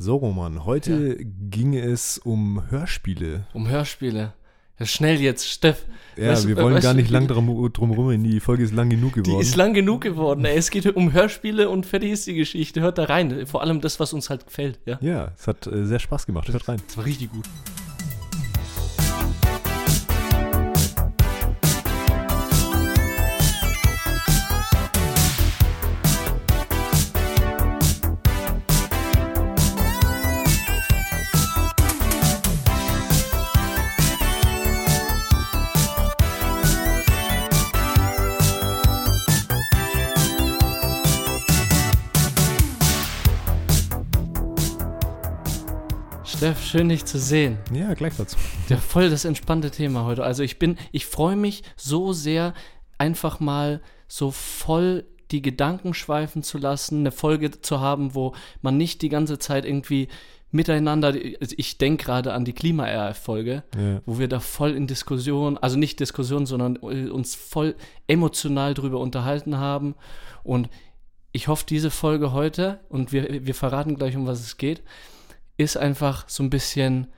So, Roman, heute ging es um Hörspiele. Um Hörspiele. Ja, schnell jetzt, Steff. Ja, Weißt wir wollen weißt gar nicht lang drum, drum rum, die Folge ist lang genug Die geworden. ist lang genug geworden. Ey. Es geht um Hörspiele und fertig ist die Geschichte. Hört da rein. Vor allem das, was uns halt gefällt. Ja, ja, es hat äh, sehr Spaß gemacht. Hört rein. das war richtig gut. Schön dich zu sehen. Ja, gleichfalls. Ja, voll das entspannte Thema heute. Also ich bin, ich freue mich so sehr, einfach mal so voll die Gedanken schweifen zu lassen, eine Folge zu haben, wo man nicht die ganze Zeit irgendwie miteinander, ich denke gerade an die Klima-RF-Folge, Ja. wo wir da voll in Diskussion, also nicht Diskussion, sondern äh, uns voll emotional drüber unterhalten haben. Und ich hoffe, diese Folge heute, und wir, wir verraten gleich, um was es geht, ist einfach so ein bisschen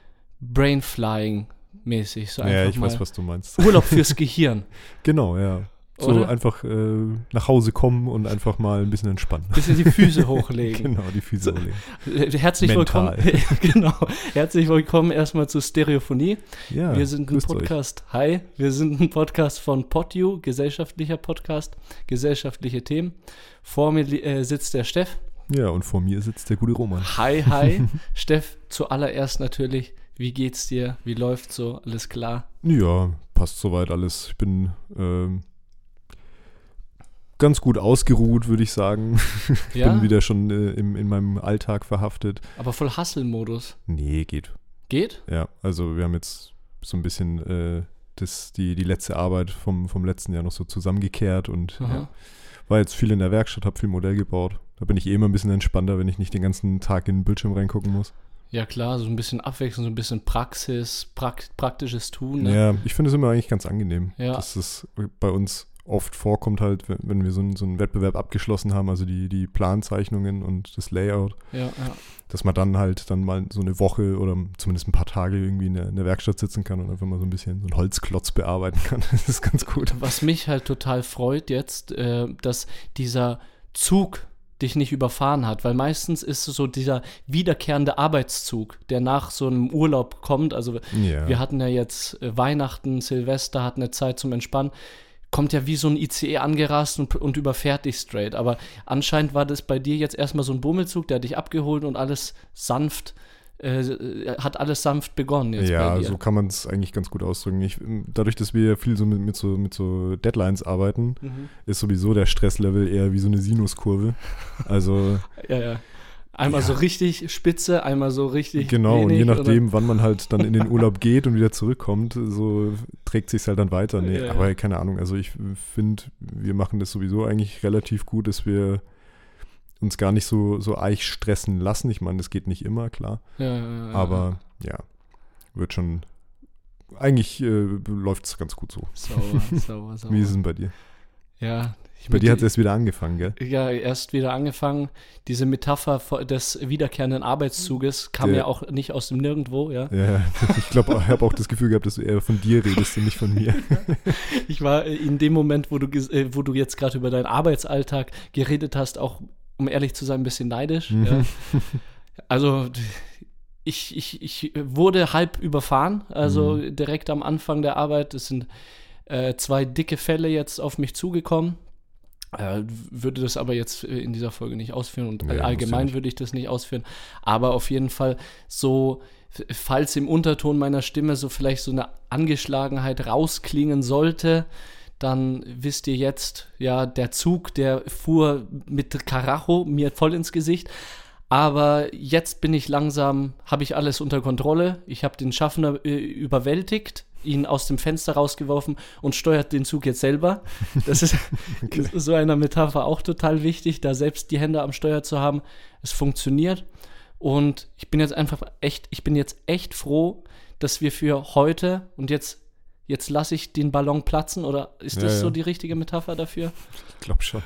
Brainflying-mäßig. So ja, ich mal weiß, was du meinst. Urlaub fürs Gehirn. Genau, ja. So Oder? einfach äh, nach Hause kommen und einfach mal ein bisschen entspannen. Bisschen die Füße hochlegen. genau, die Füße So. hochlegen. Äh, Herzlich Mental. willkommen. genau. Herzlich willkommen erstmal zu Stereophonie. Ja, wir sind ein grüßt euch. Podcast. Hi, wir sind ein Podcast von PodU, gesellschaftlicher Podcast, gesellschaftliche Themen. Vor mir äh, sitzt der Steff. Ja, und vor mir sitzt der gute Roman. Hi, hi. Steff, zuallererst natürlich, wie geht's dir? Wie läuft's so? Alles klar? Ja, passt soweit alles. Ich bin ähm, ganz gut ausgeruht, würde ich sagen. Ja, Bin wieder schon äh, im, in meinem Alltag verhaftet. aber voll Hustle-Modus. Nee, geht. Geht? Ja, also wir haben jetzt so ein bisschen äh, das, die, die letzte Arbeit vom, vom letzten Jahr noch so zusammengekehrt und ja, war jetzt viel in der Werkstatt, habe viel Modell gebaut. Da bin ich eh immer ein bisschen entspannter, wenn ich nicht den ganzen Tag in den Bildschirm reingucken muss. Ja, klar, so ein bisschen Abwechslung, so ein bisschen Praxis, prak praktisches Tun. Ne? Ja, ich finde es immer eigentlich ganz angenehm, Ja. dass es bei uns oft vorkommt halt, wenn, wenn wir so, einen- so einen Wettbewerb abgeschlossen haben, also die, die Planzeichnungen und das Layout, Ja, ja. dass man dann halt dann mal so eine Woche oder zumindest ein paar Tage irgendwie in der, in der Werkstatt sitzen kann und einfach mal so ein bisschen so einen Holzklotz bearbeiten kann. Das ist ganz gut. Was mich halt total freut jetzt, äh, dass dieser Zug dich nicht überfahren hat, weil meistens ist es so dieser wiederkehrende Arbeitszug, der nach so einem Urlaub kommt. Also Ja. wir hatten ja jetzt äh, Weihnachten, Silvester, hatten eine Zeit zum Entspannen. Kommt ja wie so ein ICE angerast und, und überfährt dich straight. Aber anscheinend war das bei dir jetzt erstmal so ein Bummelzug, der hat dich abgeholt und alles sanft, äh, hat alles sanft begonnen jetzt ja, bei dir. so kann man es eigentlich ganz gut ausdrücken. Ich, dadurch, dass wir viel so mit, mit, so mit so Deadlines arbeiten, Mhm. ist sowieso der Stresslevel eher wie so eine Sinuskurve. Also Ja, ja. Einmal Ja. so richtig spitze, einmal so richtig. genau, und je wenig, nachdem, wann man halt dann in den Urlaub geht und wieder zurückkommt, so trägt sich halt dann weiter. Nee, ja. aber keine Ahnung, also ich finde, wir machen das sowieso eigentlich relativ gut, dass wir uns gar nicht so, so eich stressen lassen. Ich meine, das geht nicht immer, klar. Ja, ja, ja, Aber ja, wird schon. Eigentlich äh, läuft es ganz gut so. Sauber, sauber, sauber. Wie ist es denn bei dir? Ja, Bei dir hat es erst wieder angefangen, gell? ja erst wieder angefangen. Diese Metapher des wiederkehrenden Arbeitszuges kam Der- ja auch nicht aus dem Nirgendwo, ja. Ja, ich glaube, ich habe auch das Gefühl gehabt, dass du eher von dir redest und nicht von mir. Ich war in dem Moment, wo du, äh, wo du jetzt gerade über deinen Arbeitsalltag geredet hast, auch, um ehrlich zu sein, ein bisschen neidisch. Mhm. Ja. Also ich, ich, ich wurde halb überfahren, also Mhm. direkt am Anfang der Arbeit. Es sind äh, zwei dicke Fälle jetzt auf mich zugekommen. Äh, würde das aber jetzt äh, in dieser Folge nicht ausführen und Nee, allgemein nicht. würde ich das nicht ausführen. Aber auf jeden Fall so, falls im Unterton meiner Stimme so vielleicht so eine Angeschlagenheit rausklingen sollte, dann wisst ihr jetzt, ja, der Zug, der fuhr mit Karacho mir voll ins Gesicht. Aber jetzt bin ich langsam, habe ich alles unter Kontrolle. Ich habe den Schaffner äh, überwältigt, ihn aus dem Fenster rausgeworfen und steuert den Zug jetzt selber. Das ist ist so einer Metapher auch total wichtig, da selbst die Hände am Steuer zu haben. Es funktioniert. Und ich bin jetzt einfach echt, ich bin jetzt echt froh, dass wir für heute und jetzt, jetzt lasse ich den Ballon platzen oder ist das Ja, so die richtige Metapher dafür? Ich glaube schon.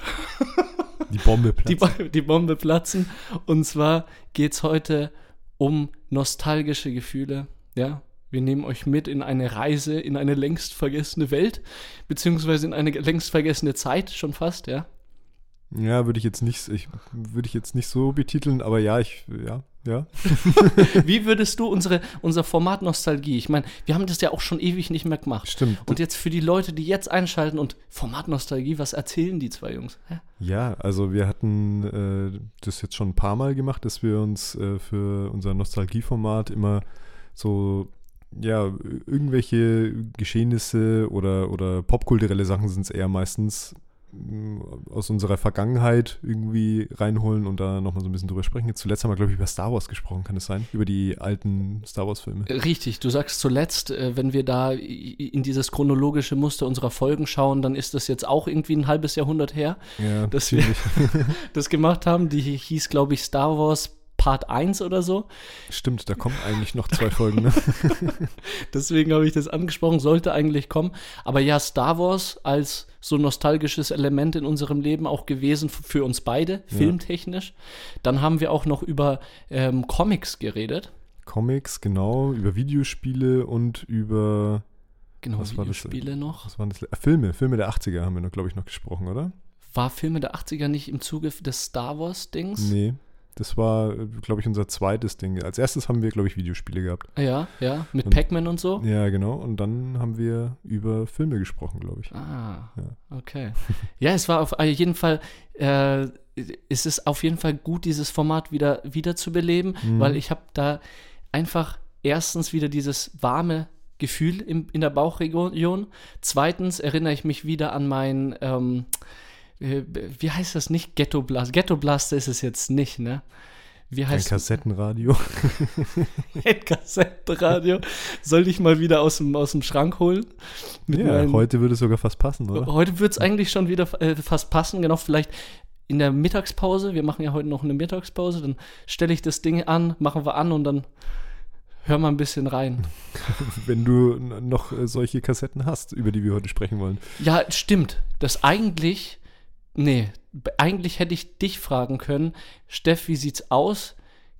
Die Bombe platzt. die, die Bombe platzen. Und zwar geht es heute um nostalgische Gefühle. Ja, wir nehmen euch mit in eine Reise in eine längst vergessene Welt, beziehungsweise in eine längst vergessene Zeit schon fast, ja. Ja, würde ich jetzt nicht, ich, würde ich jetzt nicht so betiteln, aber ja, ich, ja, ja. Wie würdest du unsere, unser Format Nostalgie, ich meine, wir haben das ja auch schon ewig nicht mehr gemacht. Stimmt. Und jetzt für die Leute, die jetzt einschalten und Format Nostalgie, was erzählen die zwei Jungs? Hä? Ja, also wir hatten äh, das jetzt schon ein paar Mal gemacht, dass wir uns äh, für unser Nostalgieformat immer so, ja, irgendwelche Geschehnisse oder, oder popkulturelle Sachen sind es eher meistens aus unserer Vergangenheit irgendwie reinholen und da nochmal so ein bisschen drüber sprechen. Jetzt zuletzt haben wir, glaube ich, über Star Wars gesprochen, kann es sein? Über die alten Star Wars-Filme. Richtig, du sagst zuletzt, äh, wenn wir da in dieses chronologische Muster unserer Folgen schauen, dann ist das jetzt auch irgendwie ein halbes Jahrhundert her, Ja, dass wir ziemlich. das gemacht haben. Die hieß, glaube ich, Star Wars Part 1 oder so. Stimmt, da kommen eigentlich noch zwei Folgen, ne? Deswegen habe ich das angesprochen, sollte eigentlich kommen. Aber ja, Star Wars als so nostalgisches Element in unserem Leben auch gewesen für uns beide, filmtechnisch. Dann haben wir auch noch über ähm, Comics geredet. Comics, genau, über Videospiele und über, Genau, Was war das? Videospiele noch. was waren das? Äh, Filme, Filme der 80er haben wir noch, glaube ich, noch gesprochen, oder? War Filme der 80er nicht im Zuge des Star Wars-Dings? Nee, das war, glaube ich, unser zweites Ding. Als erstes haben wir, glaube ich, Videospiele gehabt. Ja, ja, mit Pac-Man und so. Ja, genau. Und dann haben wir über Filme gesprochen, glaube ich. Ah, Ja. okay. Ja, es war auf jeden Fall, äh, es ist auf jeden Fall gut, dieses Format wieder, wieder zu beleben, Mhm. weil ich habe da einfach erstens wieder dieses warme Gefühl im, in der Bauchregion. Zweitens erinnere ich mich wieder an mein, ähm, äh, wie heißt das nicht? Ghetto Blast. Ghetto Blaster ist es jetzt nicht, ne? Wie Ein heißt Kassettenradio. ein Kassettenradio? Soll ich mal wieder aus dem, aus dem Schrank holen? Mit ja, meinen- heute würde es sogar fast passen, oder? Heute wird es eigentlich schon wieder äh, fast passen, genau, vielleicht in der Mittagspause, wir machen ja heute noch eine Mittagspause, dann stelle ich das Ding an, machen wir an und dann hör mal ein bisschen rein. Wenn du noch äh, solche Kassetten hast, über die wir heute sprechen wollen. Ja, stimmt. Das eigentlich, nee, eigentlich hätte ich dich fragen können, Steff, wie sieht's aus?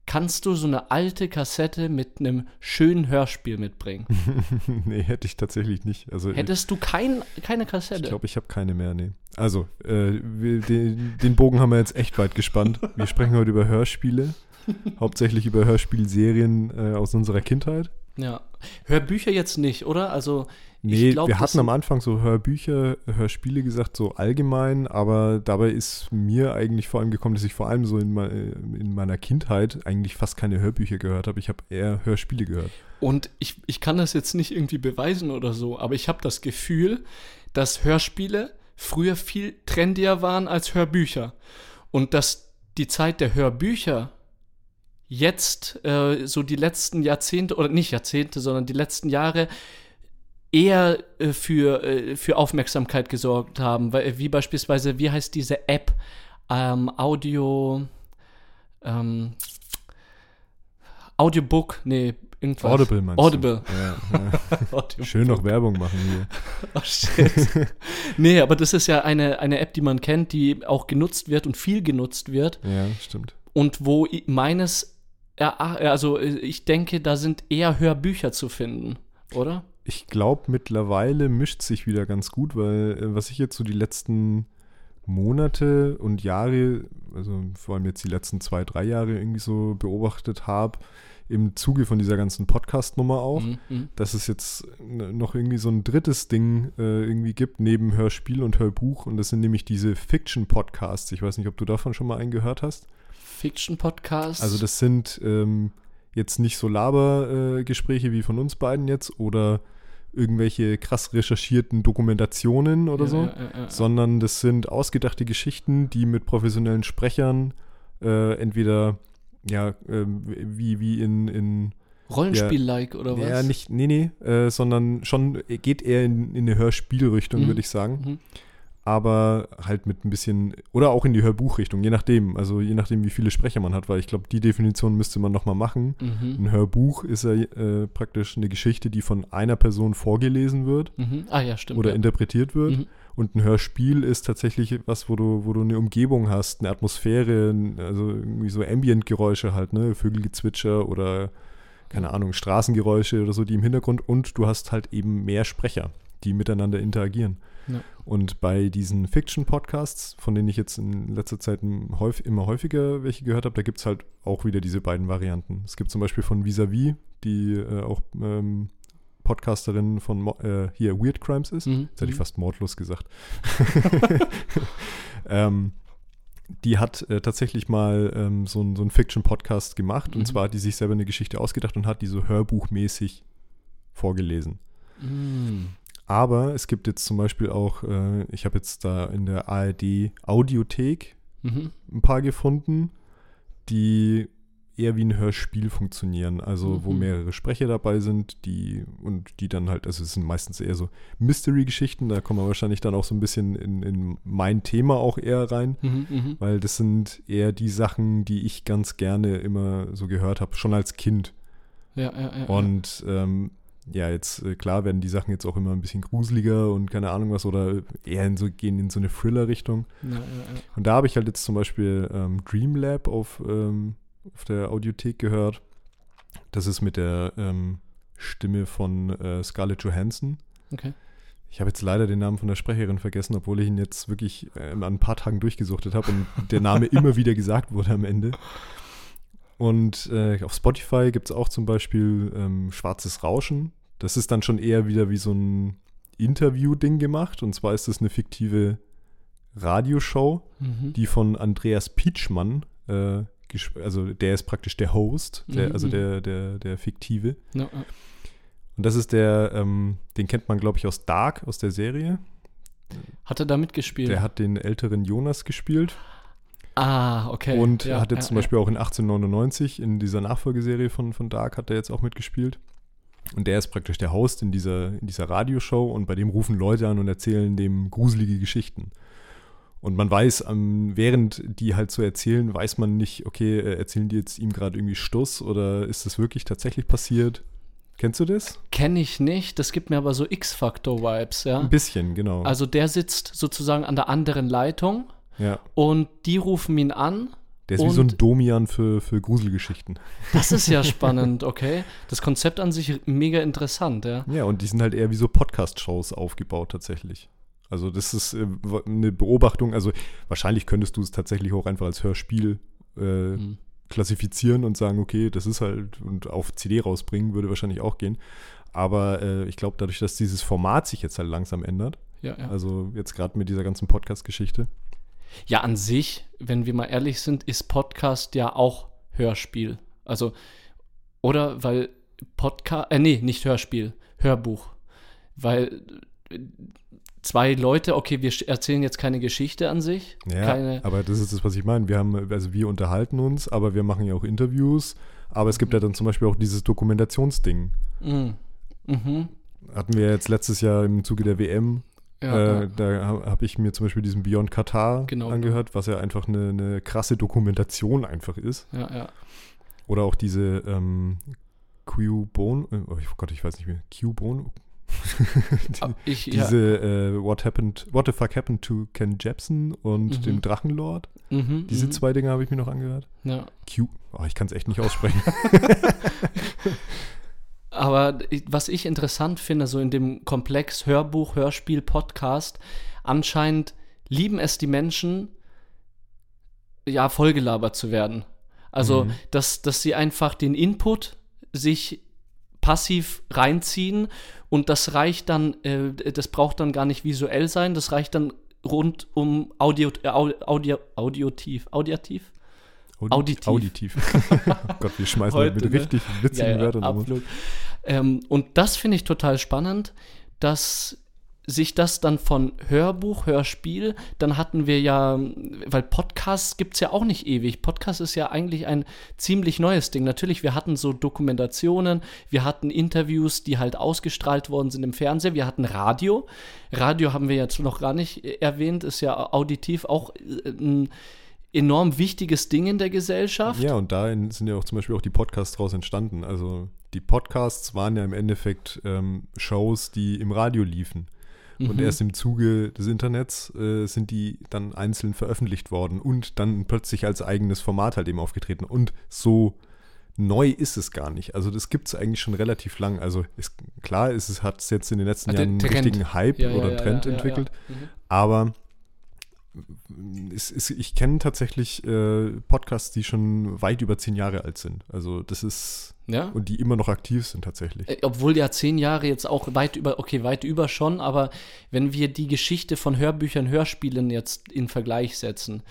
Kannst du so eine alte Kassette mit einem schönen Hörspiel mitbringen? nee, hätte ich tatsächlich nicht. Also äh, Hättest du kein, keine ich Kassette? glaube, ich habe keine mehr, nee. Also, äh, wir, den, den Bogen haben wir jetzt echt weit gespannt. Wir sprechen heute über Hörspiele. hauptsächlich über Hörspielserien äh, aus unserer Kindheit. ja. Hörbücher jetzt nicht, oder? Also, Nee, glaub, wir hatten am Anfang so Hörbücher, Hörspiele gesagt, so allgemein, aber dabei ist mir eigentlich vor allem gekommen, dass ich vor allem so in, in meiner Kindheit eigentlich fast keine Hörbücher gehört habe. Ich habe eher Hörspiele gehört. Und ich, ich kann das jetzt nicht irgendwie beweisen oder so, aber ich habe das Gefühl, dass Hörspiele früher viel trendier waren als Hörbücher. Und dass die Zeit der Hörbücher jetzt äh, so die letzten Jahrzehnte, oder nicht Jahrzehnte, sondern die letzten Jahre eher äh, für, äh, für Aufmerksamkeit gesorgt haben. Weil, wie beispielsweise, wie heißt diese App? Ähm, Audio. Ähm, Audiobook, nee, irgendwas. Audible meinst Audible. du? Ja, ja. Schön noch Werbung machen hier. Oh, shit. nee, aber das ist ja eine, eine App, die man kennt, die auch genutzt wird und viel genutzt wird. Ja, stimmt. Und wo meines, also äh, ich denke, da sind eher Hörbücher zu finden, oder? Ich glaube, mittlerweile mischt sich wieder ganz gut, weil äh, was ich jetzt so die letzten Monate und Jahre, also vor allem jetzt die letzten zwei, drei Jahre irgendwie so beobachtet habe, im Zuge von dieser ganzen Podcast-Nummer auch, Mhm, mhm. dass es jetzt noch irgendwie so ein drittes Ding äh, irgendwie gibt, neben Hörspiel und Hörbuch. Und das sind nämlich diese Fiction-Podcasts. Ich weiß nicht, ob du davon schon mal einen gehört hast. Fiction-Podcast. Also das sind ähm, jetzt nicht so Labergespräche äh, wie von uns beiden jetzt oder irgendwelche krass recherchierten Dokumentationen oder Ja, so, ja, sondern das sind ausgedachte Geschichten, die mit professionellen Sprechern äh, entweder ja ähm, wie, wie in, in Rollenspiel-like oder was? ja, nicht, nee, nee, äh, sondern schon geht eher in, in eine Hörspielrichtung, Mhm. würde ich sagen. Mhm. Aber halt mit ein bisschen, oder auch in die Hörbuchrichtung, je nachdem, also je nachdem, wie viele Sprecher man hat, weil ich glaube, die Definition müsste man nochmal machen. Mhm. Ein Hörbuch ist ja äh, praktisch eine Geschichte, die von einer Person vorgelesen wird Mhm. Ah ja, stimmt. oder ja. interpretiert wird. Mhm. Und ein Hörspiel ist tatsächlich was, wo du, wo du eine Umgebung hast, eine Atmosphäre, also irgendwie so Ambient-Geräusche halt, ne, Vögelgezwitscher oder keine Ahnung, Straßengeräusche oder so, die im Hintergrund und du hast halt eben mehr Sprecher, die miteinander interagieren. Ja. Und bei diesen Fiction-Podcasts, von denen ich jetzt in letzter Zeit immer häufiger welche gehört habe, da gibt es halt auch wieder diese beiden Varianten. Es gibt zum Beispiel von Visavi, die äh, auch ähm, Podcasterin von Mo äh, hier Weird Crimes ist. Mhm. Jetzt hätte ich Mhm. fast mordlos gesagt. ähm, die hat äh, tatsächlich mal ähm, so, ein- so einen Fiction-Podcast gemacht. Mhm. Und zwar hat die sich selber eine Geschichte ausgedacht und hat die so hörbuchmäßig vorgelesen. Mhm. Aber es gibt jetzt zum Beispiel auch, äh, ich habe jetzt da in der ARD Audiothek Mhm. ein paar gefunden, die eher wie ein Hörspiel funktionieren. Also wo Mhm. mehrere Sprecher dabei sind, die und die dann halt, also es sind meistens eher so Mystery-Geschichten, da kommen wir wahrscheinlich dann auch so ein bisschen in, in mein Thema auch eher rein. Mhm. Mhm. Weil das sind eher die Sachen, die ich ganz gerne immer so gehört habe, schon als Kind. Ja, ja, ja. Und ähm, ja, jetzt äh, klar werden die Sachen jetzt auch immer ein bisschen gruseliger und keine Ahnung was oder eher in so, gehen in so eine Thriller-Richtung. ja, ja, ja. Und da habe ich halt jetzt zum Beispiel ähm, Dream Lab auf, ähm, auf der Audiothek gehört. Das ist mit der ähm, Stimme von äh, Scarlett Johansson. Okay. Ich habe jetzt leider den Namen von der Sprecherin vergessen, obwohl ich ihn jetzt wirklich ähm, an ein paar Tagen durchgesuchtet habe und der Name immer wieder gesagt wurde am Ende. Und äh, auf Spotify gibt es auch zum Beispiel ähm, Schwarzes Rauschen. Das ist dann schon eher wieder wie so ein Interview-Ding gemacht. Und zwar ist es eine fiktive Radioshow, Mhm. die von Andreas Pietschmann, äh, also der ist praktisch der Host, der, Mhm, also mhm. der, der, der fiktive. Ja. Und das ist der, ähm, den kennt man, glaube ich, aus Dark, aus der Serie. Hat er da mitgespielt? Der hat den älteren Jonas gespielt ah, okay. und ja, hat jetzt ja, zum Beispiel auch in 1899 in dieser Nachfolgeserie von, von Dark hat er jetzt auch mitgespielt. Und der ist praktisch der Host in dieser, in dieser Radioshow und bei dem rufen Leute an und erzählen dem gruselige Geschichten. Und man weiß, ähm, während die halt so erzählen, weiß man nicht, okay, äh, erzählen die jetzt ihm gerade irgendwie Stuss oder ist das wirklich tatsächlich passiert? Kennst du das? Ja. Kenne ich nicht, das gibt mir aber so X-Factor-Vibes, ja. Ein bisschen, genau. Also der sitzt sozusagen an der anderen Leitung ja. und die rufen ihn an. Der ist wie so ein Domian für, für Gruselgeschichten. Das ist ja spannend, okay. Das Konzept an sich mega interessant, ja. Ja, und die sind halt eher wie so Podcast-Shows aufgebaut tatsächlich. Also das ist äh, eine Beobachtung. Also wahrscheinlich könntest du es tatsächlich auch einfach als Hörspiel äh, Mhm. klassifizieren und sagen, okay, das ist halt und auf CD rausbringen würde wahrscheinlich auch gehen. Aber äh, ich glaube, dadurch, dass dieses Format sich jetzt halt langsam ändert, Ja, ja. also jetzt gerade mit dieser ganzen Podcast-Geschichte, Ja, an sich, wenn wir mal ehrlich sind, ist Podcast ja auch Hörspiel. Also, oder weil Podcast, äh, nee, nicht Hörspiel, Hörbuch. Weil äh, zwei Leute, okay, wir erzählen jetzt keine Geschichte an sich. Ja, keine, aber das ist das, was ich meine. Wir haben, also wir unterhalten uns, aber wir machen ja auch Interviews. Aber es gibt ja dann zum Beispiel auch dieses Dokumentationsding. Mhm. Mhm. Hatten wir jetzt letztes Jahr im Zuge der WM. Ja, äh, ja. Da ha- habe ich mir zum Beispiel diesen Beyond Qatar Genau. angehört, was ja einfach eine, eine krasse Dokumentation einfach ist. ja, ja. Oder auch diese ähm, Q-Bone, äh, oh Gott, ich weiß nicht mehr, Q-Bone? Die- Aber Ich, ja. diese äh, What Happened, What the Fuck Happened to Ken Jepsen und Mhm. dem Drachenlord. Mhm, Diese mhm. zwei Dinge habe ich mir noch angehört. Ja. Q, oh, ich kann es echt nicht aussprechen. Aber was ich interessant finde, so in dem Komplex Hörbuch, Hörspiel, Podcast, anscheinend lieben es die Menschen, ja, vollgelabert zu werden. Also, Mhm. dass, dass sie einfach den Input sich passiv reinziehen und das reicht dann, äh, das braucht dann gar nicht visuell sein, das reicht dann rund um Audio, äh, Au- Audio, Audiotiv, Audiativ? Auditiv. Auditiv. oh Gott, wir schmeißen Heute, mit ne? richtig witzigen Wörtern um uns. absolut. Ähm, und das finde ich total spannend, dass sich das dann von Hörbuch, Hörspiel, dann hatten wir ja, weil Podcasts gibt es ja auch nicht ewig. Podcast ist ja eigentlich ein ziemlich neues Ding. Natürlich, wir hatten so Dokumentationen, wir hatten Interviews, die halt ausgestrahlt worden sind im Fernsehen, wir hatten Radio. Radio haben wir jetzt noch gar nicht erwähnt, ist ja auditiv auch äh, ein enorm wichtiges Ding in der Gesellschaft. Ja, und da sind ja auch zum Beispiel auch die Podcasts daraus entstanden. Also die Podcasts waren ja im Endeffekt ähm, Shows, die im Radio liefen. Und Mhm. erst im Zuge des Internets äh, sind die dann einzeln veröffentlicht worden und dann plötzlich als eigenes Format halt eben aufgetreten. Und so neu ist es gar nicht. Also das gibt es eigentlich schon relativ lang. Also ist, klar, ist es hat es jetzt in den letzten der Jahren einen richtigen Hype Ja, oder ja, Trend ja, entwickelt. Mhm. Aber ich kenne tatsächlich äh, Podcasts, die schon weit über zehn Jahre alt sind. Also das ist Ja. und die immer noch aktiv sind tatsächlich. Äh, Obwohl ja zehn Jahre jetzt auch weit über, okay, weit über schon, aber wenn wir die Geschichte von Hörbüchern, Hörspielen jetzt in Vergleich setzen,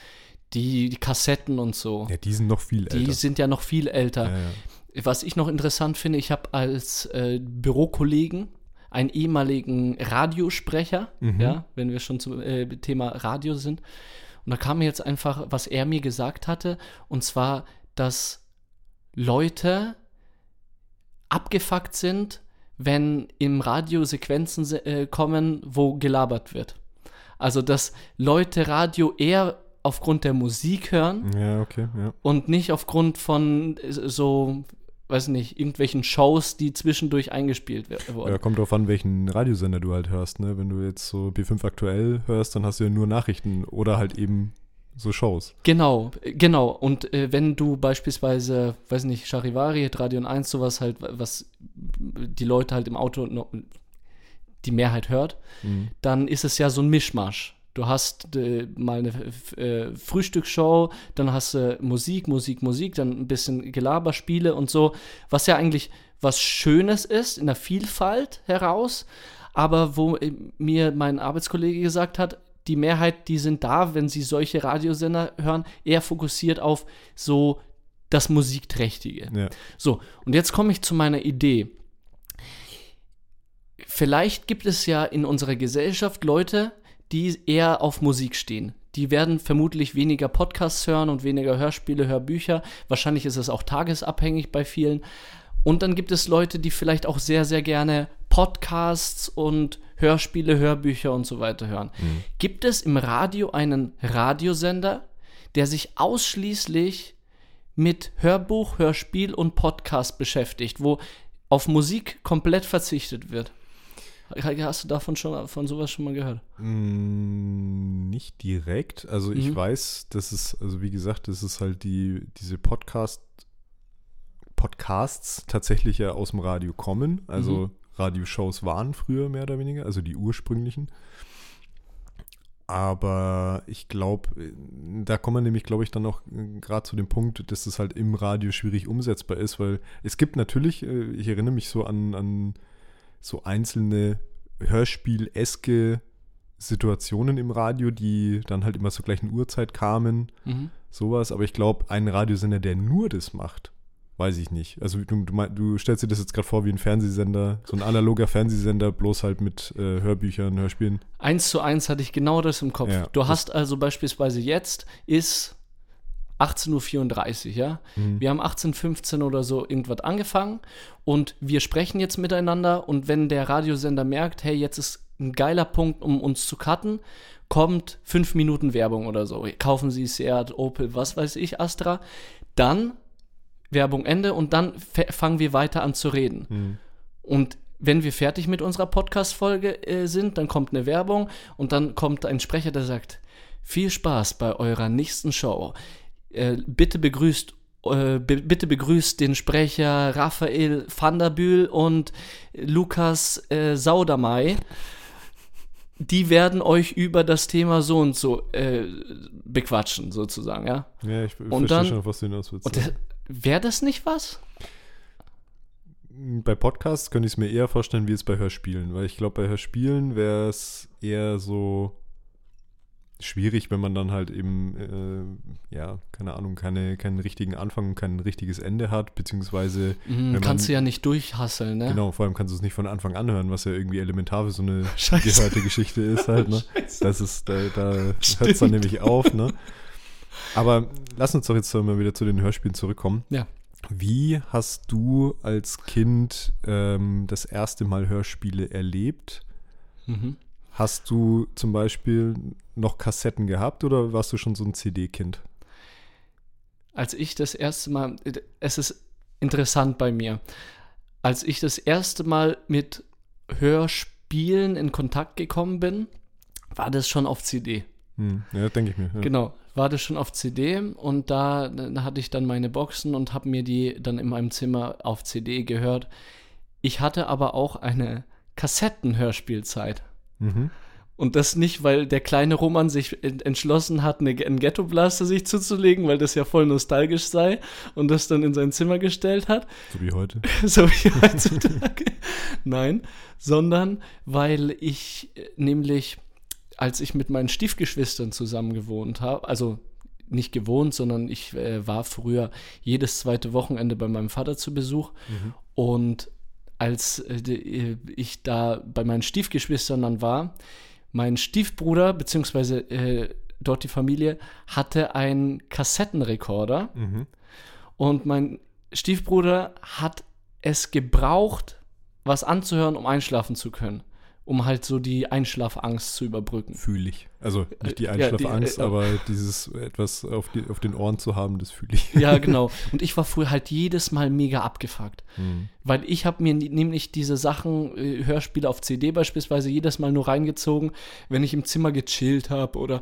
die, die Kassetten und so, Ja, die sind noch viel die älter. sind ja noch viel älter. ja, ja. Was ich noch interessant finde, ich habe als äh, Bürokollegen einen ehemaligen Radiosprecher, Mhm. ja, wenn wir schon zum äh, Thema Radio sind. Und da kam mir jetzt einfach, was er mir gesagt hatte, und zwar, dass Leute abgefuckt sind, wenn im Radio Sequenzen se- äh, kommen, wo gelabert wird. Also, dass Leute Radio eher aufgrund der Musik hören Ja, okay, ja. und nicht aufgrund von äh, so, weiß nicht, irgendwelchen Shows, die zwischendurch eingespielt wer- Ja, wurden. kommt drauf an, welchen Radiosender du halt hörst, ne? Wenn du jetzt so B5 aktuell hörst, dann hast du ja nur Nachrichten oder halt eben so Shows. Genau, genau. Und äh, wenn du beispielsweise, weiß nicht, Charivari, Radio 1, sowas halt, was die Leute halt im Auto noch, die Mehrheit hört, Mhm. dann ist es ja so ein Mischmasch. Du hast äh, mal eine äh, Frühstücksshow, dann hast du Musik, Musik, Musik, dann ein bisschen Gelaberspiele und so, was ja eigentlich was Schönes ist, in der Vielfalt heraus, aber wo äh, mir mein Arbeitskollege gesagt hat, die Mehrheit, die sind da, wenn sie solche Radiosender hören, eher fokussiert auf so das Musikträchtige. Ja. So, und jetzt komme ich zu meiner Idee. Vielleicht gibt es ja in unserer Gesellschaft Leute, die eher auf Musik stehen. Die werden vermutlich weniger Podcasts hören und weniger Hörspiele, Hörbücher. Wahrscheinlich ist es auch tagesabhängig bei vielen. Und dann gibt es Leute, die vielleicht auch sehr, sehr gerne Podcasts und Hörspiele, Hörbücher und so weiter hören. Gibt es im Radio einen Radiosender, der sich ausschließlich mit Hörbuch, Hörspiel und Podcast beschäftigt, wo auf Musik komplett verzichtet wird? Hast du davon schon von sowas schon mal gehört? Mm, Nicht direkt. Also ich Mhm. weiß, dass es, also wie gesagt, das ist halt die, diese Podcast, Podcasts tatsächlich ja aus dem Radio kommen. Also Mhm. Radioshows waren früher mehr oder weniger, also die ursprünglichen. Aber ich glaube, da kommen wir nämlich, glaube ich, dann noch gerade zu dem Punkt, dass es halt im Radio schwierig umsetzbar ist, weil es gibt natürlich, äh, ich erinnere mich so an, an so einzelne Hörspiel-eske Situationen im Radio, die dann halt immer zur gleichen Uhrzeit kamen, Mhm. sowas. Aber ich glaube, ein Radiosender, der nur das macht, weiß ich nicht. Also du, du, du stellst dir das jetzt gerade vor wie ein Fernsehsender, so ein analoger Fernsehsender, bloß halt mit äh, Hörbüchern, Hörspielen. Eins zu eins hatte ich genau das im Kopf. Ja, du hast also beispielsweise jetzt ist 18.34 Uhr, ja? Mhm. Wir haben 18.15 oder so irgendwas angefangen und wir sprechen jetzt miteinander und wenn der Radiosender merkt, hey, jetzt ist ein geiler Punkt, um uns zu cutten, kommt fünf Minuten Werbung oder so. Kaufen Sie Seat, Opel, was weiß ich, Astra. Dann Werbung Ende und dann fangen wir weiter an zu reden. Mhm. Und wenn wir fertig mit unserer Podcast-Folge äh, sind, dann kommt eine Werbung und dann kommt ein Sprecher, der sagt: Viel Spaß bei eurer nächsten Show. Äh, bitte begrüßt. äh, be- Bitte begrüßt den Sprecher Raphael van der Bühl und Lukas äh, Saudermei. Die werden euch über das Thema so und so äh, bequatschen, sozusagen, ja. Ja, ich Und verstehe dann- schon, was du hinaus willst. Und ja. wäre das nicht was? Bei Podcasts könnte ich es mir eher vorstellen, wie es bei Hörspielen, weil ich glaube, bei Hörspielen wäre es eher so schwierig, wenn man dann halt eben, äh, ja, keine Ahnung, keine, keinen richtigen Anfang und kein richtiges Ende hat, beziehungsweise. Wenn kannst man, du ja nicht durchhasseln, ne? Genau, vor allem kannst du es nicht von Anfang an hören, was ja irgendwie elementar für so eine Scheiße. gehörte Geschichte ist halt, ne? Scheiße. Das ist, da, da hört es dann nämlich auf, ne? Aber lass uns doch jetzt mal wieder zu den Hörspielen zurückkommen. Ja. Wie hast du als Kind ähm, das erste Mal Hörspiele erlebt? Mhm. Hast du zum Beispiel noch Kassetten gehabt oder warst du schon so ein CD-Kind? Als ich das erste Mal, es ist interessant bei mir, als ich das erste Mal mit Hörspielen in Kontakt gekommen bin, war das schon auf CD. Hm, ja, denke ich mir. Ja. Genau, war das schon auf CD und da, da hatte ich dann meine Boxen und habe mir die dann in meinem Zimmer auf CD gehört. Ich hatte aber auch eine Kassettenhörspielzeit. Mhm. Und das nicht, weil der kleine Roman sich en- entschlossen hat, eine, einen Ghetto-Blaster sich zuzulegen, weil das ja voll nostalgisch sei und das dann in sein Zimmer gestellt hat, So wie heute. so wie heutzutage. Nein, sondern weil ich äh, nämlich, als ich mit meinen Stiefgeschwistern zusammen gewohnt habe, also nicht gewohnt, sondern ich äh, war früher jedes zweite Wochenende bei meinem Vater zu Besuch und als äh, äh, ich da bei meinen Stiefgeschwistern dann war, mein Stiefbruder, beziehungsweise äh, dort die Familie, hatte einen Kassettenrekorder Mhm. und mein Stiefbruder hat es gebraucht, was anzuhören, um einschlafen zu können. Um halt so die Einschlafangst zu überbrücken. Fühle ich. Also nicht die Ja, die, Einschlafangst, äh, aber dieses etwas auf, die, auf den Ohren zu haben, das fühle ich. Ja, genau. Und ich war früher halt jedes Mal mega abgefuckt. Mhm. Weil ich habe mir nämlich diese Sachen, äh, Hörspiele auf CD beispielsweise, jedes Mal nur reingezogen, wenn ich im Zimmer gechillt habe oder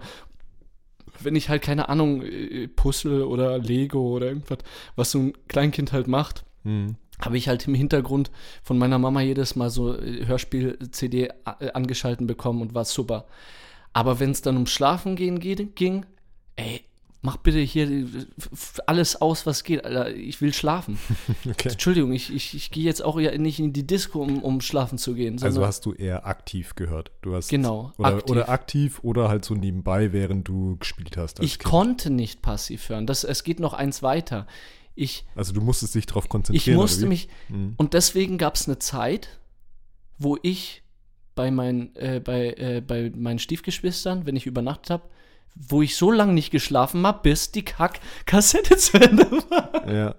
wenn ich halt, keine Ahnung, äh, Puzzle oder Lego oder irgendwas, was so ein Kleinkind halt macht, Mhm. Habe ich halt im Hintergrund von meiner Mama jedes Mal so äh, Hörspiel-CD äh, angeschalten bekommen und war super. Aber wenn es dann ums Schlafen gehen ging, ey, mach bitte hier äh, alles aus, was geht, Alter, ich will schlafen. Okay. Entschuldigung, ich, ich, ich gehe jetzt auch ja nicht in die Disco, um, um schlafen zu gehen. Also hast du eher aktiv gehört. Du hast Genau, Oder aktiv. oder aktiv oder halt so nebenbei, während du gespielt hast. ich Kind. konnte nicht passiv hören. Das, es geht noch eins weiter. Ich, Also du musstest dich darauf ich konzentrieren. musste oder wie? mich, Mhm. Und deswegen gab es eine Zeit, wo ich bei, mein, äh, bei, äh, bei meinen Stiefgeschwistern, wenn ich übernachtet habe, wo ich so lange nicht geschlafen habe, bis die Kack-Kassette zu Ende war. Ja.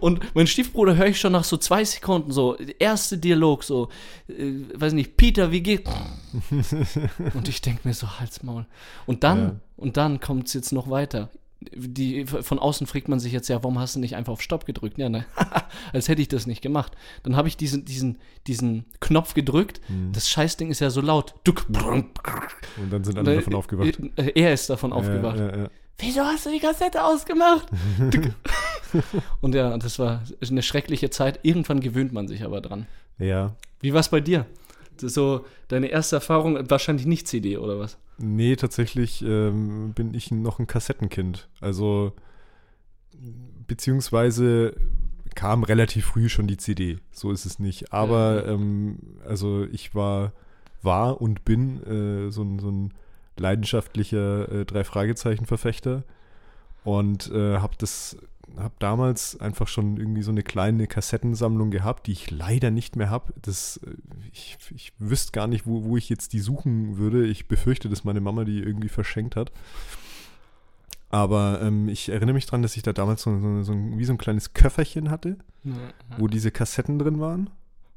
Und mein Stiefbruder höre ich schon nach so zwei Sekunden so, erste Dialog, so, äh, weiß nicht, Peter, wie geht? und ich denke mir so, Halsmaul. Und dann, Ja. und dann kommt es jetzt noch weiter. Die, von außen fragt man sich jetzt, ja, warum hast du nicht einfach auf Stopp gedrückt? Ja, ne, als hätte ich das nicht gemacht. Dann habe ich diesen, diesen, diesen Knopf gedrückt. Mhm. Das Scheißding ist ja so laut. Duck, Und dann sind alle davon aufgewacht. Äh, Er ist davon aufgewacht. Ja, ja, ja. Wieso hast du die Kassette ausgemacht? Und ja, das war eine schreckliche Zeit. Irgendwann gewöhnt man sich aber dran. ja. Wie war es bei dir? So deine erste Erfahrung, wahrscheinlich nicht CD oder was? Nee, tatsächlich ähm, bin ich noch ein Kassettenkind. Also, beziehungsweise kam relativ früh schon die CD. So ist es nicht. Aber, Ja. ähm, also ich war, war und bin äh, so, ein, so ein leidenschaftlicher äh, Drei-Fragezeichen-Verfechter und äh, habe das habe damals einfach schon irgendwie so eine kleine Kassettensammlung gehabt, die ich leider nicht mehr habe. Das, äh, ich, ich wüsste gar nicht, wo, wo ich jetzt die suchen würde. Ich befürchte, dass meine Mama die irgendwie verschenkt hat. Aber ähm, ich erinnere mich daran, dass ich da damals so, so, so ein, wie so ein kleines Köfferchen hatte, wo diese Kassetten drin waren.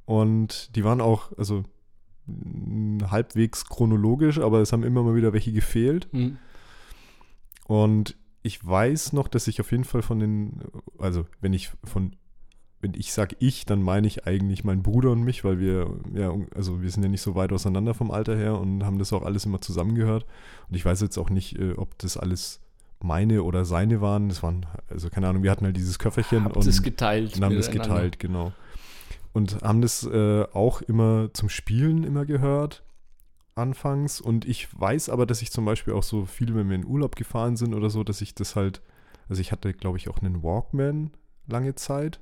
Und die waren auch, also halbwegs chronologisch, aber es haben immer mal wieder welche gefehlt. Hm. Und ich weiß noch, dass ich auf jeden Fall von den, also wenn ich von, wenn ich sage ich, dann meine ich eigentlich meinen Bruder und mich, weil wir, ja, also wir sind ja nicht so weit auseinander vom Alter her und haben das auch alles immer zusammengehört. Und ich weiß jetzt auch nicht, äh, ob das alles meine oder seine waren. Das waren, also keine Ahnung, wir hatten halt dieses Köfferchen Habt und, es geteilt. und haben das geteilt, genau. Und haben das äh, auch immer zum Spielen immer gehört anfangs und ich weiß aber, dass ich zum Beispiel auch so viel, wenn wir in Urlaub gefahren sind oder so, dass ich das halt, also ich hatte, glaube ich, auch einen Walkman lange Zeit,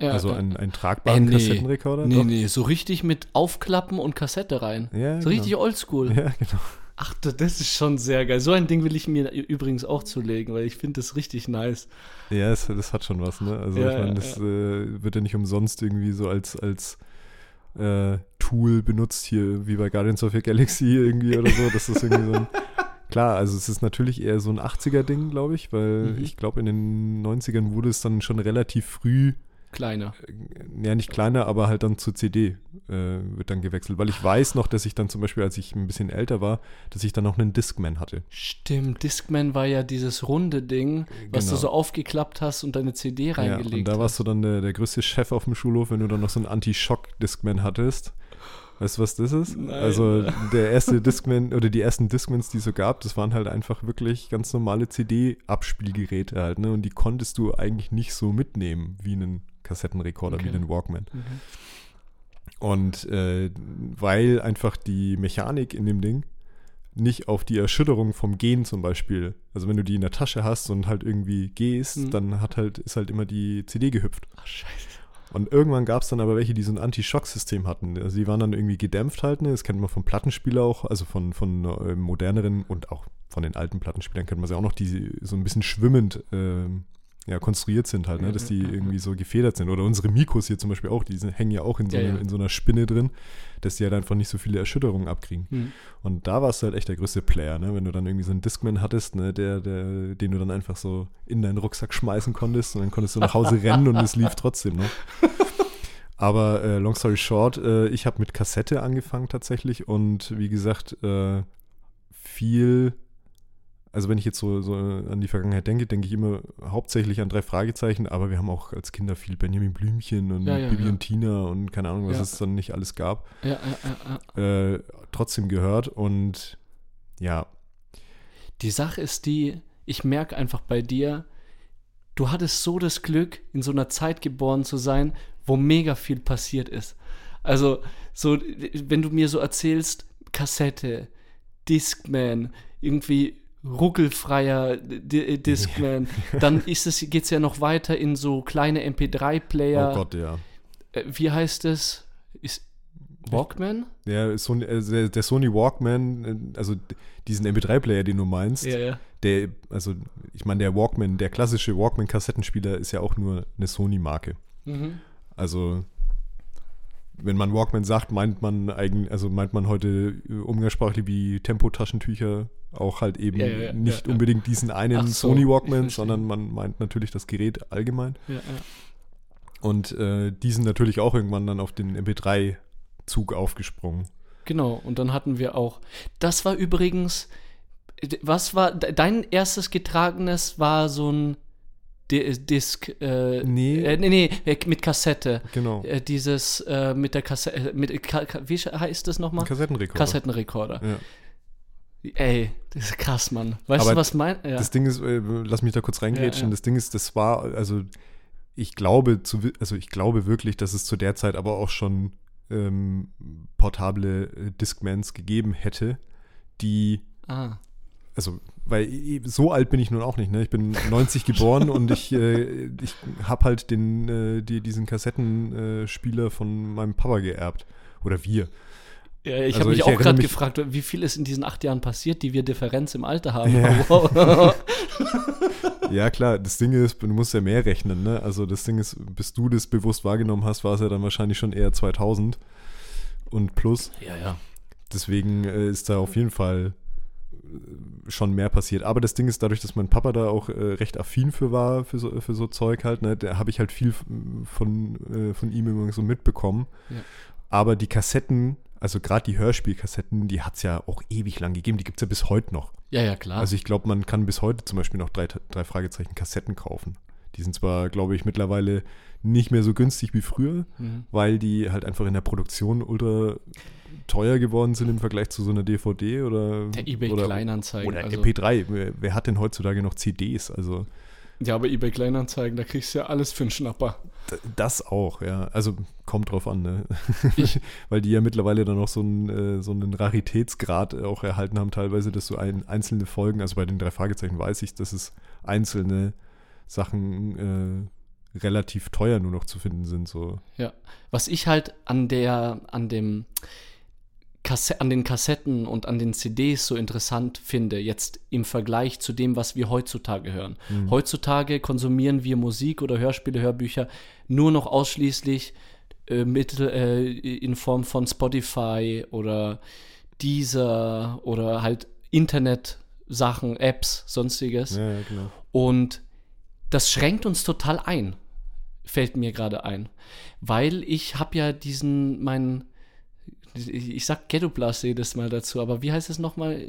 Ja, also ja. einen, einen tragbaren Äh, nee. Kassettenrekorder. Nee, doch. nee, so richtig mit Aufklappen und Kassette rein. Ja, so genau. richtig oldschool. Ja, genau. Ach, das ist schon sehr geil. So ein Ding will ich mir übrigens auch zulegen, weil ich finde das richtig nice. Ja, das, das, hat schon was, ne? Also Ja, ich meine, das äh, wird ja nicht umsonst irgendwie so als, als äh, Tool benutzt hier, wie bei Guardians of the Galaxy irgendwie oder so. Das ist irgendwie so ein Klar, also es ist natürlich eher so ein 80er-Ding, glaube ich, weil Mhm. ich glaube, in den 90ern wurde es dann schon relativ früh, Kleiner. ja nicht kleiner, aber halt dann zur CD äh, wird dann gewechselt. Weil ich weiß noch, dass ich dann zum Beispiel, als ich ein bisschen älter war, dass ich dann noch einen Discman hatte. Stimmt, Discman war ja dieses runde Ding, was Genau. du so aufgeklappt hast und deine CD Ja, reingelegt und da hast. warst du dann der, der größte Chef auf dem Schulhof, wenn du dann noch so einen Anti-Shock-Discman hattest. Weißt du, was das ist? Nein. Also der erste Discman oder die ersten Discmans, die es so gab, das waren halt einfach wirklich ganz normale CD-Abspielgeräte halt, ne? Und die konntest du eigentlich nicht so mitnehmen wie einen Kassettenrekorder, Okay. wie einen Walkman. Mhm. Und äh, weil einfach die Mechanik in dem Ding nicht auf die Erschütterung vom Gehen zum Beispiel, also wenn du die in der Tasche hast und halt irgendwie gehst, Mhm. dann hat halt, ist halt immer die CD gehüpft. Ach, scheiße. Und irgendwann gab es dann aber welche, die so ein Anti-Shock-System hatten. Also waren dann irgendwie gedämpft halt, ne? Das kennt man vom Plattenspieler auch, also von, von äh, moderneren und auch von den alten Plattenspielern kennt man sie auch noch, die so ein bisschen schwimmend ähm, ja, konstruiert sind halt, ne? Dass die irgendwie so gefedert sind. Oder unsere Mikros hier zum Beispiel auch, die sind, hängen ja auch in so, Ja, einer- ja. in so einer Spinne drin, dass die halt einfach nicht so viele Erschütterungen abkriegen. Mhm. Und da warst du halt echt der größte Player, ne? Wenn du dann irgendwie so einen Discman hattest, ne, der, der, den du dann einfach so in deinen Rucksack schmeißen konntest und dann konntest du nach Hause rennen und es lief trotzdem noch. Aber äh, long story short, äh, ich habe mit Kassette angefangen tatsächlich und wie gesagt, äh, viel, also wenn ich jetzt so, so an die Vergangenheit denke, denke ich immer hauptsächlich an drei Fragezeichen, aber wir haben auch als Kinder viel Benjamin Blümchen und Ja, ja, Bibi ja. und Tina und keine Ahnung, was es dann nicht alles gab äh, trotzdem gehört und ja, Die Sache ist die, ich merke einfach bei dir, du hattest so das Glück, in so einer Zeit geboren zu sein, wo mega viel passiert ist. Also, so, wenn du mir so erzählst, Kassette, Discman, irgendwie ruckelfreier D- Discman, dann ist es, geht's ja noch weiter in so kleine MP3-Player. oh Gott, ja. Äh, Wie heißt es? Ist Walkman? Der, Sony, äh, der, Sony Walkman, äh, also diesen MP3-Player, den du meinst, ja. der, also ich meine, der Walkman, der klassische Walkman-Kassettenspieler ist ja auch nur eine Sony-Marke. Mhm. Also wenn man Walkman sagt, meint man eigentlich, also meint man heute äh, umgangssprachlich wie Tempotaschentücher auch halt eben Ja, ja, ja, nicht unbedingt diesen einen so, Sony Walkman, sondern man meint natürlich das Gerät allgemein. Und äh, die sind natürlich auch irgendwann dann auf den MP3-Zug aufgesprungen. Genau, und dann hatten wir auch. Das war übrigens. Was war. de- Dein erstes getragenes war so ein Disc. Äh, Nee. Äh, nee, nee, äh, mit Kassette. Genau. Äh, dieses äh, mit der Kassette. Mit, Ka wie heißt das nochmal? Kassettenrekorder. Kassettenrekorder. Ja. Ey, das ist krass, Mann. Weißt Aber du, was mein. Ja. Das Ding ist, äh, lass mich da kurz reingrätschen. Ja. Das Ding ist, das war, also ich glaube, zu, also ich glaube wirklich, dass es zu der Zeit aber auch schon ähm, portable äh, Discmans gegeben hätte, die, ah. Also, weil so alt bin ich nun auch nicht, ne? Ich bin 90 geboren und ich, äh, ich habe halt den, äh, die, diesen Kassettenspieler Spieler von meinem Papa geerbt. Oder wir. Ja, ich Also habe mich ich auch gerade gefragt, wie viel ist in diesen acht Jahren passiert, die wir Differenz im Alter haben. Ja. Ja, klar, das Ding ist, du musst ja mehr rechnen, ne? Also das Ding ist, bis du das bewusst wahrgenommen hast, war es ja dann wahrscheinlich schon eher 2000 und plus. ja, ja. Deswegen äh, ist da auf jeden Fall schon mehr passiert. Aber das Ding ist, dadurch, dass mein Papa da auch äh, recht affin für war, für so, für so Zeug halt, ne, da habe ich halt viel von, äh, von ihm immer so mitbekommen. Ja. Aber die Kassetten, also gerade die Hörspielkassetten, die hat es ja auch ewig lang gegeben. Die gibt es ja bis heute noch. Ja, ja, klar. Also ich glaube, man kann bis heute zum Beispiel noch drei, drei Fragezeichen Kassetten kaufen. Die sind zwar, glaube ich, mittlerweile nicht mehr so günstig wie früher, mhm. weil die halt einfach in der Produktion ultra teuer geworden sind im Vergleich zu so einer DVD oder Der eBay oder, Kleinanzeigen. oder also, MP3. Wer, wer hat denn heutzutage noch CDs? Also Ja, aber eBay Kleinanzeigen, da kriegst du ja alles für einen Schnapper. das auch, ja. Also kommt drauf an, ne? Weil die ja mittlerweile dann noch so einen, äh, so einen Raritätsgrad auch erhalten haben, teilweise, dass du ein, einzelne Folgen, also bei den drei Fragezeichen weiß ich, dass es einzelne Sachen äh, relativ teuer nur noch zu finden sind. So. Ja. Was ich halt an der, an dem Kasse an den Kassetten und an den CDs so interessant finde, jetzt im Vergleich zu dem, was wir heutzutage hören. Mhm. Heutzutage konsumieren wir Musik oder Hörspiele, Hörbücher nur noch ausschließlich äh, mit, äh, in Form von Spotify oder Deezer oder halt Internet-Sachen, Apps, sonstiges. Ja, genau. Und das schränkt uns total ein, fällt mir gerade ein. Weil ich habe ja diesen, meinen, ich, sag Ghetto Blast jedes Mal dazu, aber wie heißt es nochmal?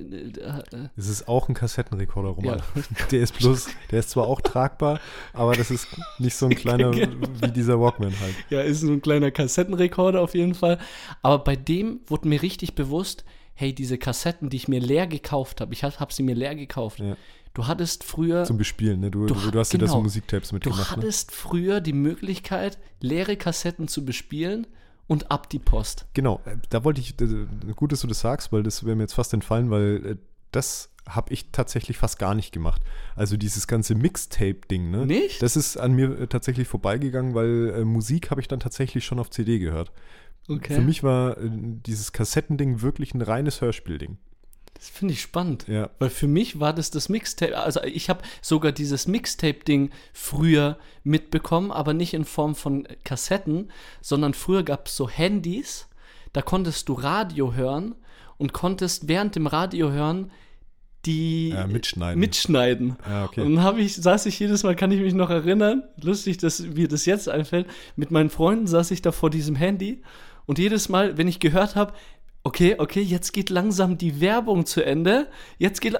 Es ist auch ein Kassettenrekorder, Roman. Der ist bloß, der ist zwar auch tragbar, aber das ist nicht so ein kleiner wie dieser Walkman halt. Ja, ist so ein kleiner Kassettenrekorder auf jeden Fall. Aber bei dem wurde mir richtig bewusst, hey, diese Kassetten, die ich mir leer gekauft habe, ich habe hab sie mir leer gekauft. Ja. Du hattest früher. Zum Bespielen, ne? Du, du, Du- du hast dir da so genau. Musiktapes Du mitgemacht. Ne? hattest früher die Möglichkeit, leere Kassetten zu bespielen und ab die Post. Genau, äh, da wollte ich, äh, gut, dass du das sagst, weil das wäre mir jetzt fast entfallen, weil äh, das habe ich tatsächlich fast gar nicht gemacht. Also dieses ganze Mixtape-Ding, ne? Nicht? Das ist an mir tatsächlich vorbeigegangen, weil äh, Musik habe ich dann tatsächlich schon auf CD gehört. Okay. Für mich war äh, dieses Kassettending wirklich ein reines Hörspielding. Das finde ich spannend. Ja. Weil für mich war das das Mixtape. Also ich habe sogar dieses Mixtape-Ding früher mitbekommen, aber nicht in Form von Kassetten, sondern früher gab es so Handys, da konntest du Radio hören und konntest während dem Radio hören die Ja, mitschneiden. mitschneiden. Ja, okay. Und dann habe ich, saß ich jedes Mal, kann ich mich noch erinnern, lustig, dass mir das jetzt einfällt, mit meinen Freunden saß ich da vor diesem Handy und jedes Mal, wenn ich gehört habe, okay, okay, jetzt geht langsam die Werbung zu Ende, jetzt geht,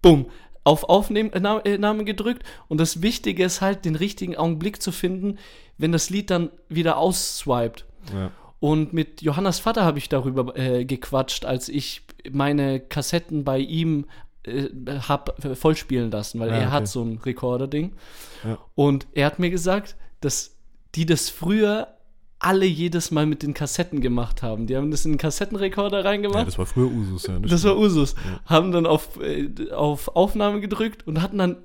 bumm, auf Aufnahme gedrückt und das Wichtige ist halt, den richtigen Augenblick zu finden, wenn das Lied dann wieder ausswiped. Ja. Und mit Johannas Vater habe ich darüber äh, gequatscht, als ich meine Kassetten bei ihm äh, hab äh, vollspielen lassen, weil Ah, er okay. hat so ein Rekorder-Ding. Ja. Und er hat mir gesagt, dass die das früher alle jedes Mal mit den Kassetten gemacht haben. Die haben das in den Kassettenrekorder ja, reingemacht. das war früher Usus, ja. das war Usus. Haben dann auf, äh, auf Aufnahme gedrückt und hatten dann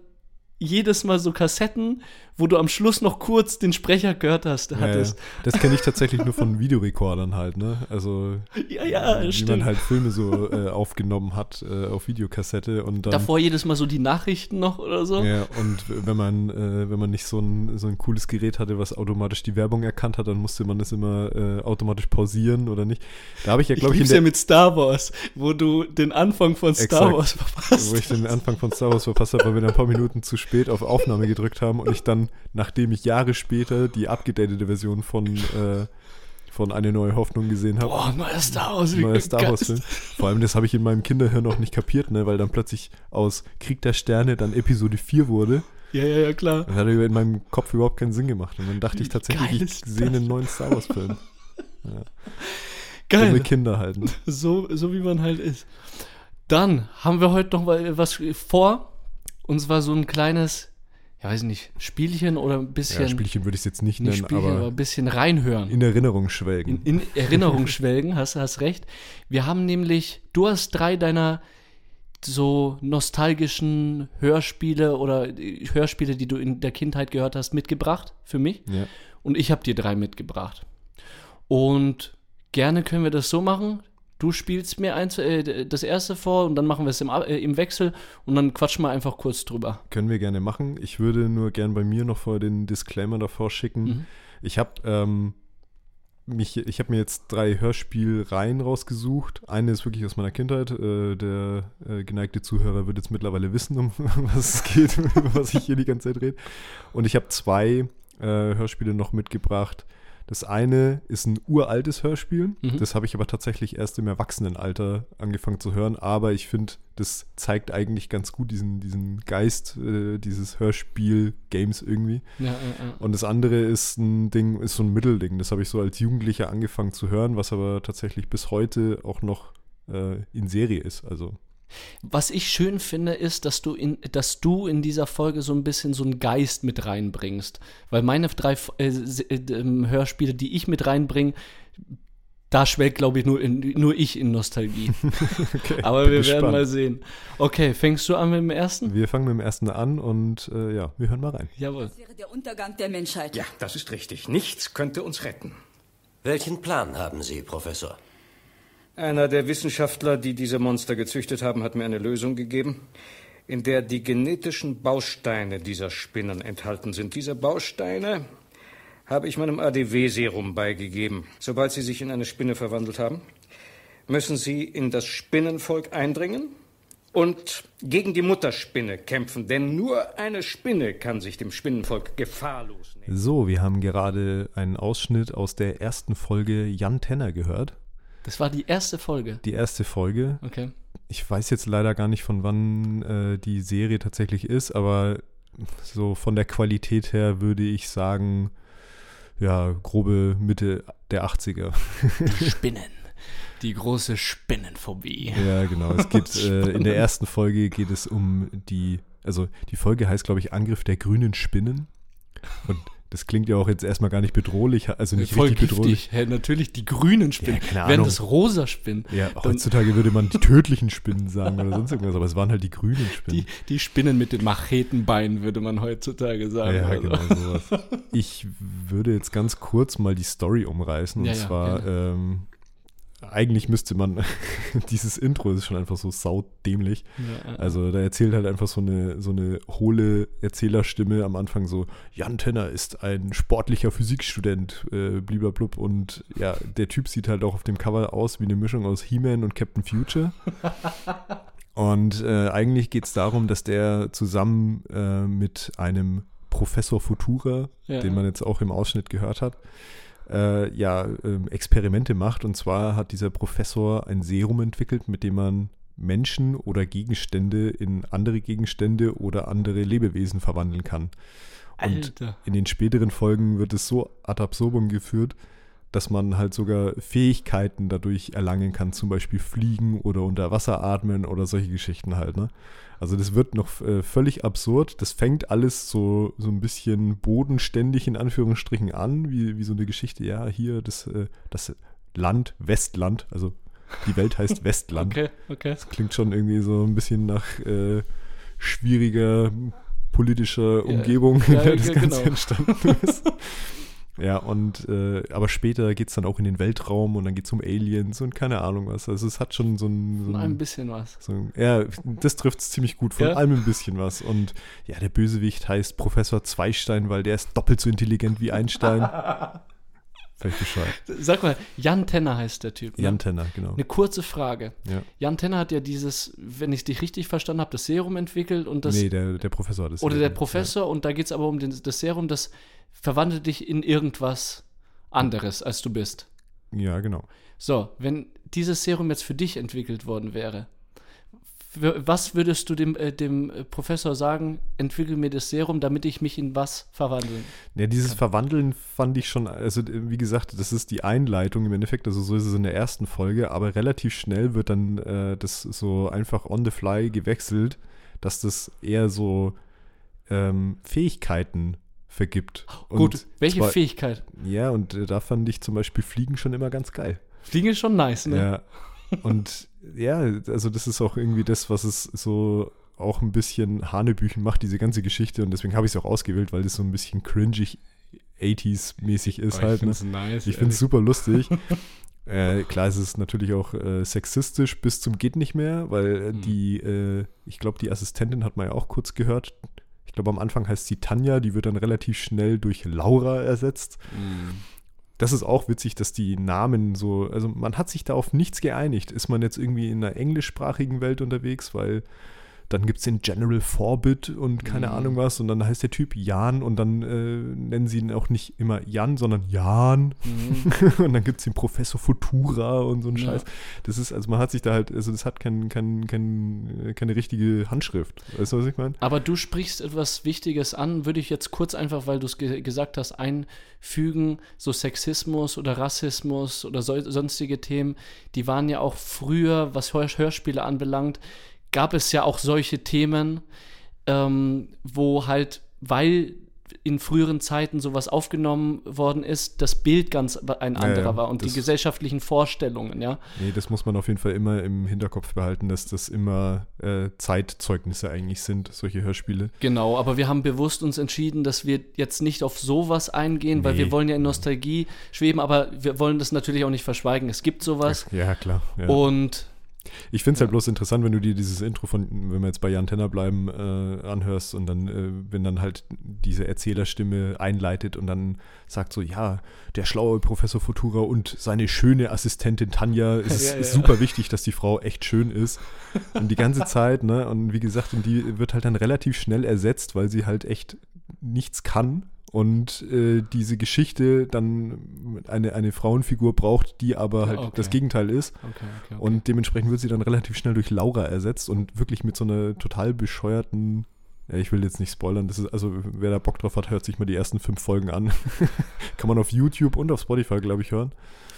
jedes Mal so Kassetten, wo du am Schluss noch kurz den Sprecher gehört hast, Ja, ja. hattest. Das kenne ich tatsächlich nur von Videorekordern halt, ne? Also Ja, ja, wie stimmt. man halt Filme so äh, aufgenommen hat äh, auf Videokassette und dann Davor jedes Mal so die Nachrichten noch oder so. Ja, und wenn man, äh, wenn man nicht so ein, so ein cooles Gerät hatte, was automatisch die Werbung erkannt hat, dann musste man das immer äh, automatisch pausieren oder nicht. Da habe ich ja, Ich glaube ich, in ja mit Star Wars, wo du den Anfang von Star Exakt. Wars verpasst. wo ich den Anfang von Star Wars verpasst habe, weil wir dann ein paar Minuten zu spät auf Aufnahme gedrückt haben und ich dann, nachdem ich Jahre später die abgedatete Version von, äh, von Eine neue Hoffnung gesehen habe, Boah, neuer Star Wars. neuer Star Wars Film. Vor allem, das habe ich in meinem Kinderhirn noch nicht kapiert, ne, weil dann plötzlich aus Krieg der Sterne dann Episode 4 wurde. Ja, ja, ja, klar. Das hat in meinem Kopf überhaupt keinen Sinn gemacht. Und dann dachte ich tatsächlich, ich sehe einen neuen Star Wars-Film. Ja. Geil. Dumme Kinder halt. Ne? So, so wie man halt ist. Dann haben wir heute noch mal was vor. Und zwar so ein kleines, ja weiß nicht, Spielchen oder ein bisschen, Ja, Spielchen würde ich es jetzt nicht nicht nennen, Spielchen, aber aber ein bisschen reinhören. in Erinnerung schwelgen. in, in Erinnerung schwelgen, hast, hast recht. Wir haben nämlich, du hast drei deiner so nostalgischen Hörspiele oder äh, Hörspiele, die du in der Kindheit gehört hast, mitgebracht für mich. ja. Und ich habe dir drei mitgebracht. Und gerne können wir das so machen. Du spielst mir eins, äh, das erste vor und dann machen wir es im, äh, im Wechsel und dann quatschen wir einfach kurz drüber. Können wir gerne machen. Ich würde nur gern bei mir noch vor den Disclaimer davor schicken. Mhm. Ich habe ähm, mich, ich habe mir jetzt drei Hörspielreihen rausgesucht. Eine ist wirklich aus meiner Kindheit. Äh, der äh, geneigte Zuhörer wird jetzt mittlerweile wissen, um was es geht, über was ich hier die ganze Zeit rede. Und ich habe zwei äh, Hörspiele noch mitgebracht. Das eine ist ein uraltes Hörspiel. Mhm. Das habe ich aber tatsächlich erst im Erwachsenenalter angefangen zu hören. Aber ich finde, das zeigt eigentlich ganz gut diesen, diesen Geist äh, dieses Hörspiel-Games irgendwie. Ja, ja, ja. Und das andere ist ein Ding, ist so ein Mittelding. Das habe ich so als Jugendlicher angefangen zu hören, was aber tatsächlich bis heute auch noch äh, in Serie ist. Also Was ich schön finde, ist, dass du in, dass du in dieser Folge so ein bisschen so einen Geist mit reinbringst. Weil meine drei äh, äh, ähm, Hörspiele, die ich mit reinbringe, da schwelgt, glaube ich, nur, in, nur ich in Nostalgie. okay, Aber wir werden gespannt. mal sehen. Okay, fängst du an mit dem ersten? Wir fangen mit dem ersten an und äh, ja, wir hören mal rein. Jawohl. Das wäre der Untergang der Menschheit. Ja, das ist richtig. Nichts könnte uns retten. Welchen Plan haben Sie, Professor? Einer der Wissenschaftler, die diese Monster gezüchtet haben, hat mir eine Lösung gegeben, in der die genetischen Bausteine dieser Spinnen enthalten sind. Diese Bausteine habe ich meinem ADW-Serum beigegeben. Sobald sie sich in eine Spinne verwandelt haben, müssen sie in das Spinnenvolk eindringen und gegen die Mutterspinne kämpfen, denn nur eine Spinne kann sich dem Spinnenvolk gefahrlos nehmen. So, wir haben gerade einen Ausschnitt aus der ersten Folge Jan Tenner gehört. Das war die erste Folge. Die erste Folge. Okay. Ich weiß jetzt leider gar nicht, von wann äh, die Serie tatsächlich ist, aber so von der Qualität her würde ich sagen, ja, grobe Mitte der 80er. Die Spinnen. Die große Spinnenphobie. Ja, genau. Es geht äh, in der ersten Folge geht es um die, also die Folge heißt, glaube ich, Angriff der grünen Spinnen. Und das klingt ja auch jetzt erstmal gar nicht bedrohlich, also nicht Voll richtig giftig. bedrohlich. Hä, natürlich die grünen Spinnen. Ja, Wären Ahnung. das rosa Spinnen. Ja, heutzutage würde man die tödlichen Spinnen sagen oder sonst irgendwas, aber es waren halt die grünen Spinnen. Die, die Spinnen mit den Machetenbeinen, würde man heutzutage sagen. Ja, Also. genau sowas. Ich würde jetzt ganz kurz mal die Story umreißen. Und Ja, ja, zwar, ähm, eigentlich müsste man, dieses Intro ist schon einfach so saudämlich. Ja, ja. Also da erzählt halt einfach so eine, so eine hohle Erzählerstimme am Anfang so, Jan Tenner ist ein sportlicher Physikstudent, äh, bliblablub. Und ja, der Typ sieht halt auch auf dem Cover aus wie eine Mischung aus He-Man und Captain Future. Und äh, eigentlich geht es darum, dass der zusammen äh, mit einem Professor Futura, Ja. den man jetzt auch im Ausschnitt gehört hat, äh, ja, ähm, Experimente macht. Und zwar hat dieser Professor ein Serum entwickelt, mit dem man Menschen oder Gegenstände in andere Gegenstände oder andere Lebewesen verwandeln kann. Und Alter. in den späteren Folgen wird es so ad absurdum geführt, dass man halt sogar Fähigkeiten dadurch erlangen kann, zum Beispiel fliegen oder unter Wasser atmen oder solche Geschichten halt. Ne? Also das wird noch äh, völlig absurd. Das fängt alles so, so ein bisschen bodenständig in Anführungsstrichen an, wie, wie so eine Geschichte. Ja, hier das, äh, das Land, Westland, also die Welt heißt Westland. Okay, okay. Das klingt schon irgendwie so ein bisschen nach äh, schwieriger politischer Umgebung, in ja, der das ja, Ganze genau. entstanden ist. Ja, und äh, aber später geht es dann auch in den Weltraum und dann geht es um Aliens und keine Ahnung was. Also es hat schon so ein, so Von ein, ein bisschen was. so ein ja, das trifft es ziemlich gut, von Ja? allem ein bisschen was. Und ja, der Bösewicht heißt Professor Zweistein, weil der ist doppelt so intelligent wie Einstein. Völlig bescheuert. Sag mal, Jan Tenner heißt der Typ. ne? Jan Tenner, genau. Eine kurze Frage. Ja. Jan Tenner hat ja dieses, wenn ich dich richtig verstanden habe, das Serum entwickelt und das. nee, der, der Professor hat es. oder der Professor und da geht es aber um den, das Serum, das verwandelt dich in irgendwas anderes, als du bist. Ja, ja genau. So, wenn dieses Serum jetzt für dich entwickelt worden wäre, was würdest du dem, äh, dem äh, Professor sagen, entwickel mir das Serum, damit ich mich in was verwandeln? Ja, dieses Verwandeln fand ich schon, also wie gesagt, das ist die Einleitung im Endeffekt, also so ist es in der ersten Folge, aber relativ schnell wird dann äh, das so einfach on the fly gewechselt, dass das eher so ähm, Fähigkeiten vergibt. Und Gut, welche zwar- Fähigkeit? Ja, und äh, da fand ich zum Beispiel Fliegen schon immer ganz geil. Fliegen ist schon nice, ne? Ja. Und ja, also das ist auch irgendwie das, was es so auch ein bisschen Hanebüchen macht, diese ganze Geschichte. Und deswegen habe ich es auch ausgewählt, weil das so ein bisschen cringig 80s-mäßig ist halt. Ne? nice. Ich finde es super lustig. äh, klar, es ist natürlich auch äh, sexistisch bis zum geht nicht mehr, weil äh, Hm. die, äh, ich glaube, die Assistentin hat man ja auch kurz gehört. Ich glaube, am Anfang heißt sie Tanja, die wird dann relativ schnell durch Laura ersetzt. Mhm. Das ist auch witzig, dass die Namen so, also man hat sich da auf nichts geeinigt. Ist man jetzt irgendwie in einer englischsprachigen Welt unterwegs, weil dann gibt es den General Forbit und keine Mhm. Ahnung was und dann heißt der Typ Jan und dann äh, nennen sie ihn auch nicht immer Jan, sondern Jan Mhm. und dann gibt es den Professor Futura und so ein Ja. Scheiß. Das ist, also man hat sich da halt, also das hat kein, kein, kein, keine richtige Handschrift. Weißt du, was ich meine? Aber du sprichst etwas Wichtiges an, würde ich jetzt kurz einfach, weil du es ge gesagt hast, einfügen, so Sexismus oder Rassismus oder so, sonstige Themen, die waren ja auch früher, was Hör Hörspiele anbelangt, gab es ja auch solche Themen, ähm, wo halt, weil in früheren Zeiten sowas aufgenommen worden ist, das Bild ganz ein anderer ja, war und die gesellschaftlichen Vorstellungen, ja. Nee, das muss man auf jeden Fall immer im Hinterkopf behalten, dass das immer äh, Zeitzeugnisse eigentlich sind, solche Hörspiele. Genau, aber wir haben bewusst uns entschieden, dass wir jetzt nicht auf sowas eingehen, weil Nee. wir wollen ja in Nostalgie schweben, aber wir wollen das natürlich auch nicht verschweigen. Es gibt sowas Ja, klar. Ja. und Ich finde es halt bloß interessant, wenn du dir dieses Intro von, wenn wir jetzt bei Jan Tenner bleiben, äh, anhörst und dann, äh, wenn dann halt diese Erzählerstimme einleitet und dann sagt so, ja, der schlaue Professor Futura und seine schöne Assistentin Tanja, es ist, Ja, ja. ist super wichtig, dass die Frau echt schön ist. Und die ganze Zeit, ne, und wie gesagt, und die wird halt dann relativ schnell ersetzt, weil sie halt echt nichts kann. Und äh, diese Geschichte dann eine, eine Frauenfigur braucht, die aber halt okay. das Gegenteil ist. okay, okay. Und dementsprechend wird sie dann relativ schnell durch Laura ersetzt und wirklich mit so einer total bescheuerten. Ja, ich will jetzt nicht spoilern. Das ist, also, wer da Bock drauf hat, hört sich mal die ersten fünf Folgen an. Kann man auf YouTube und auf Spotify, glaube ich, hören.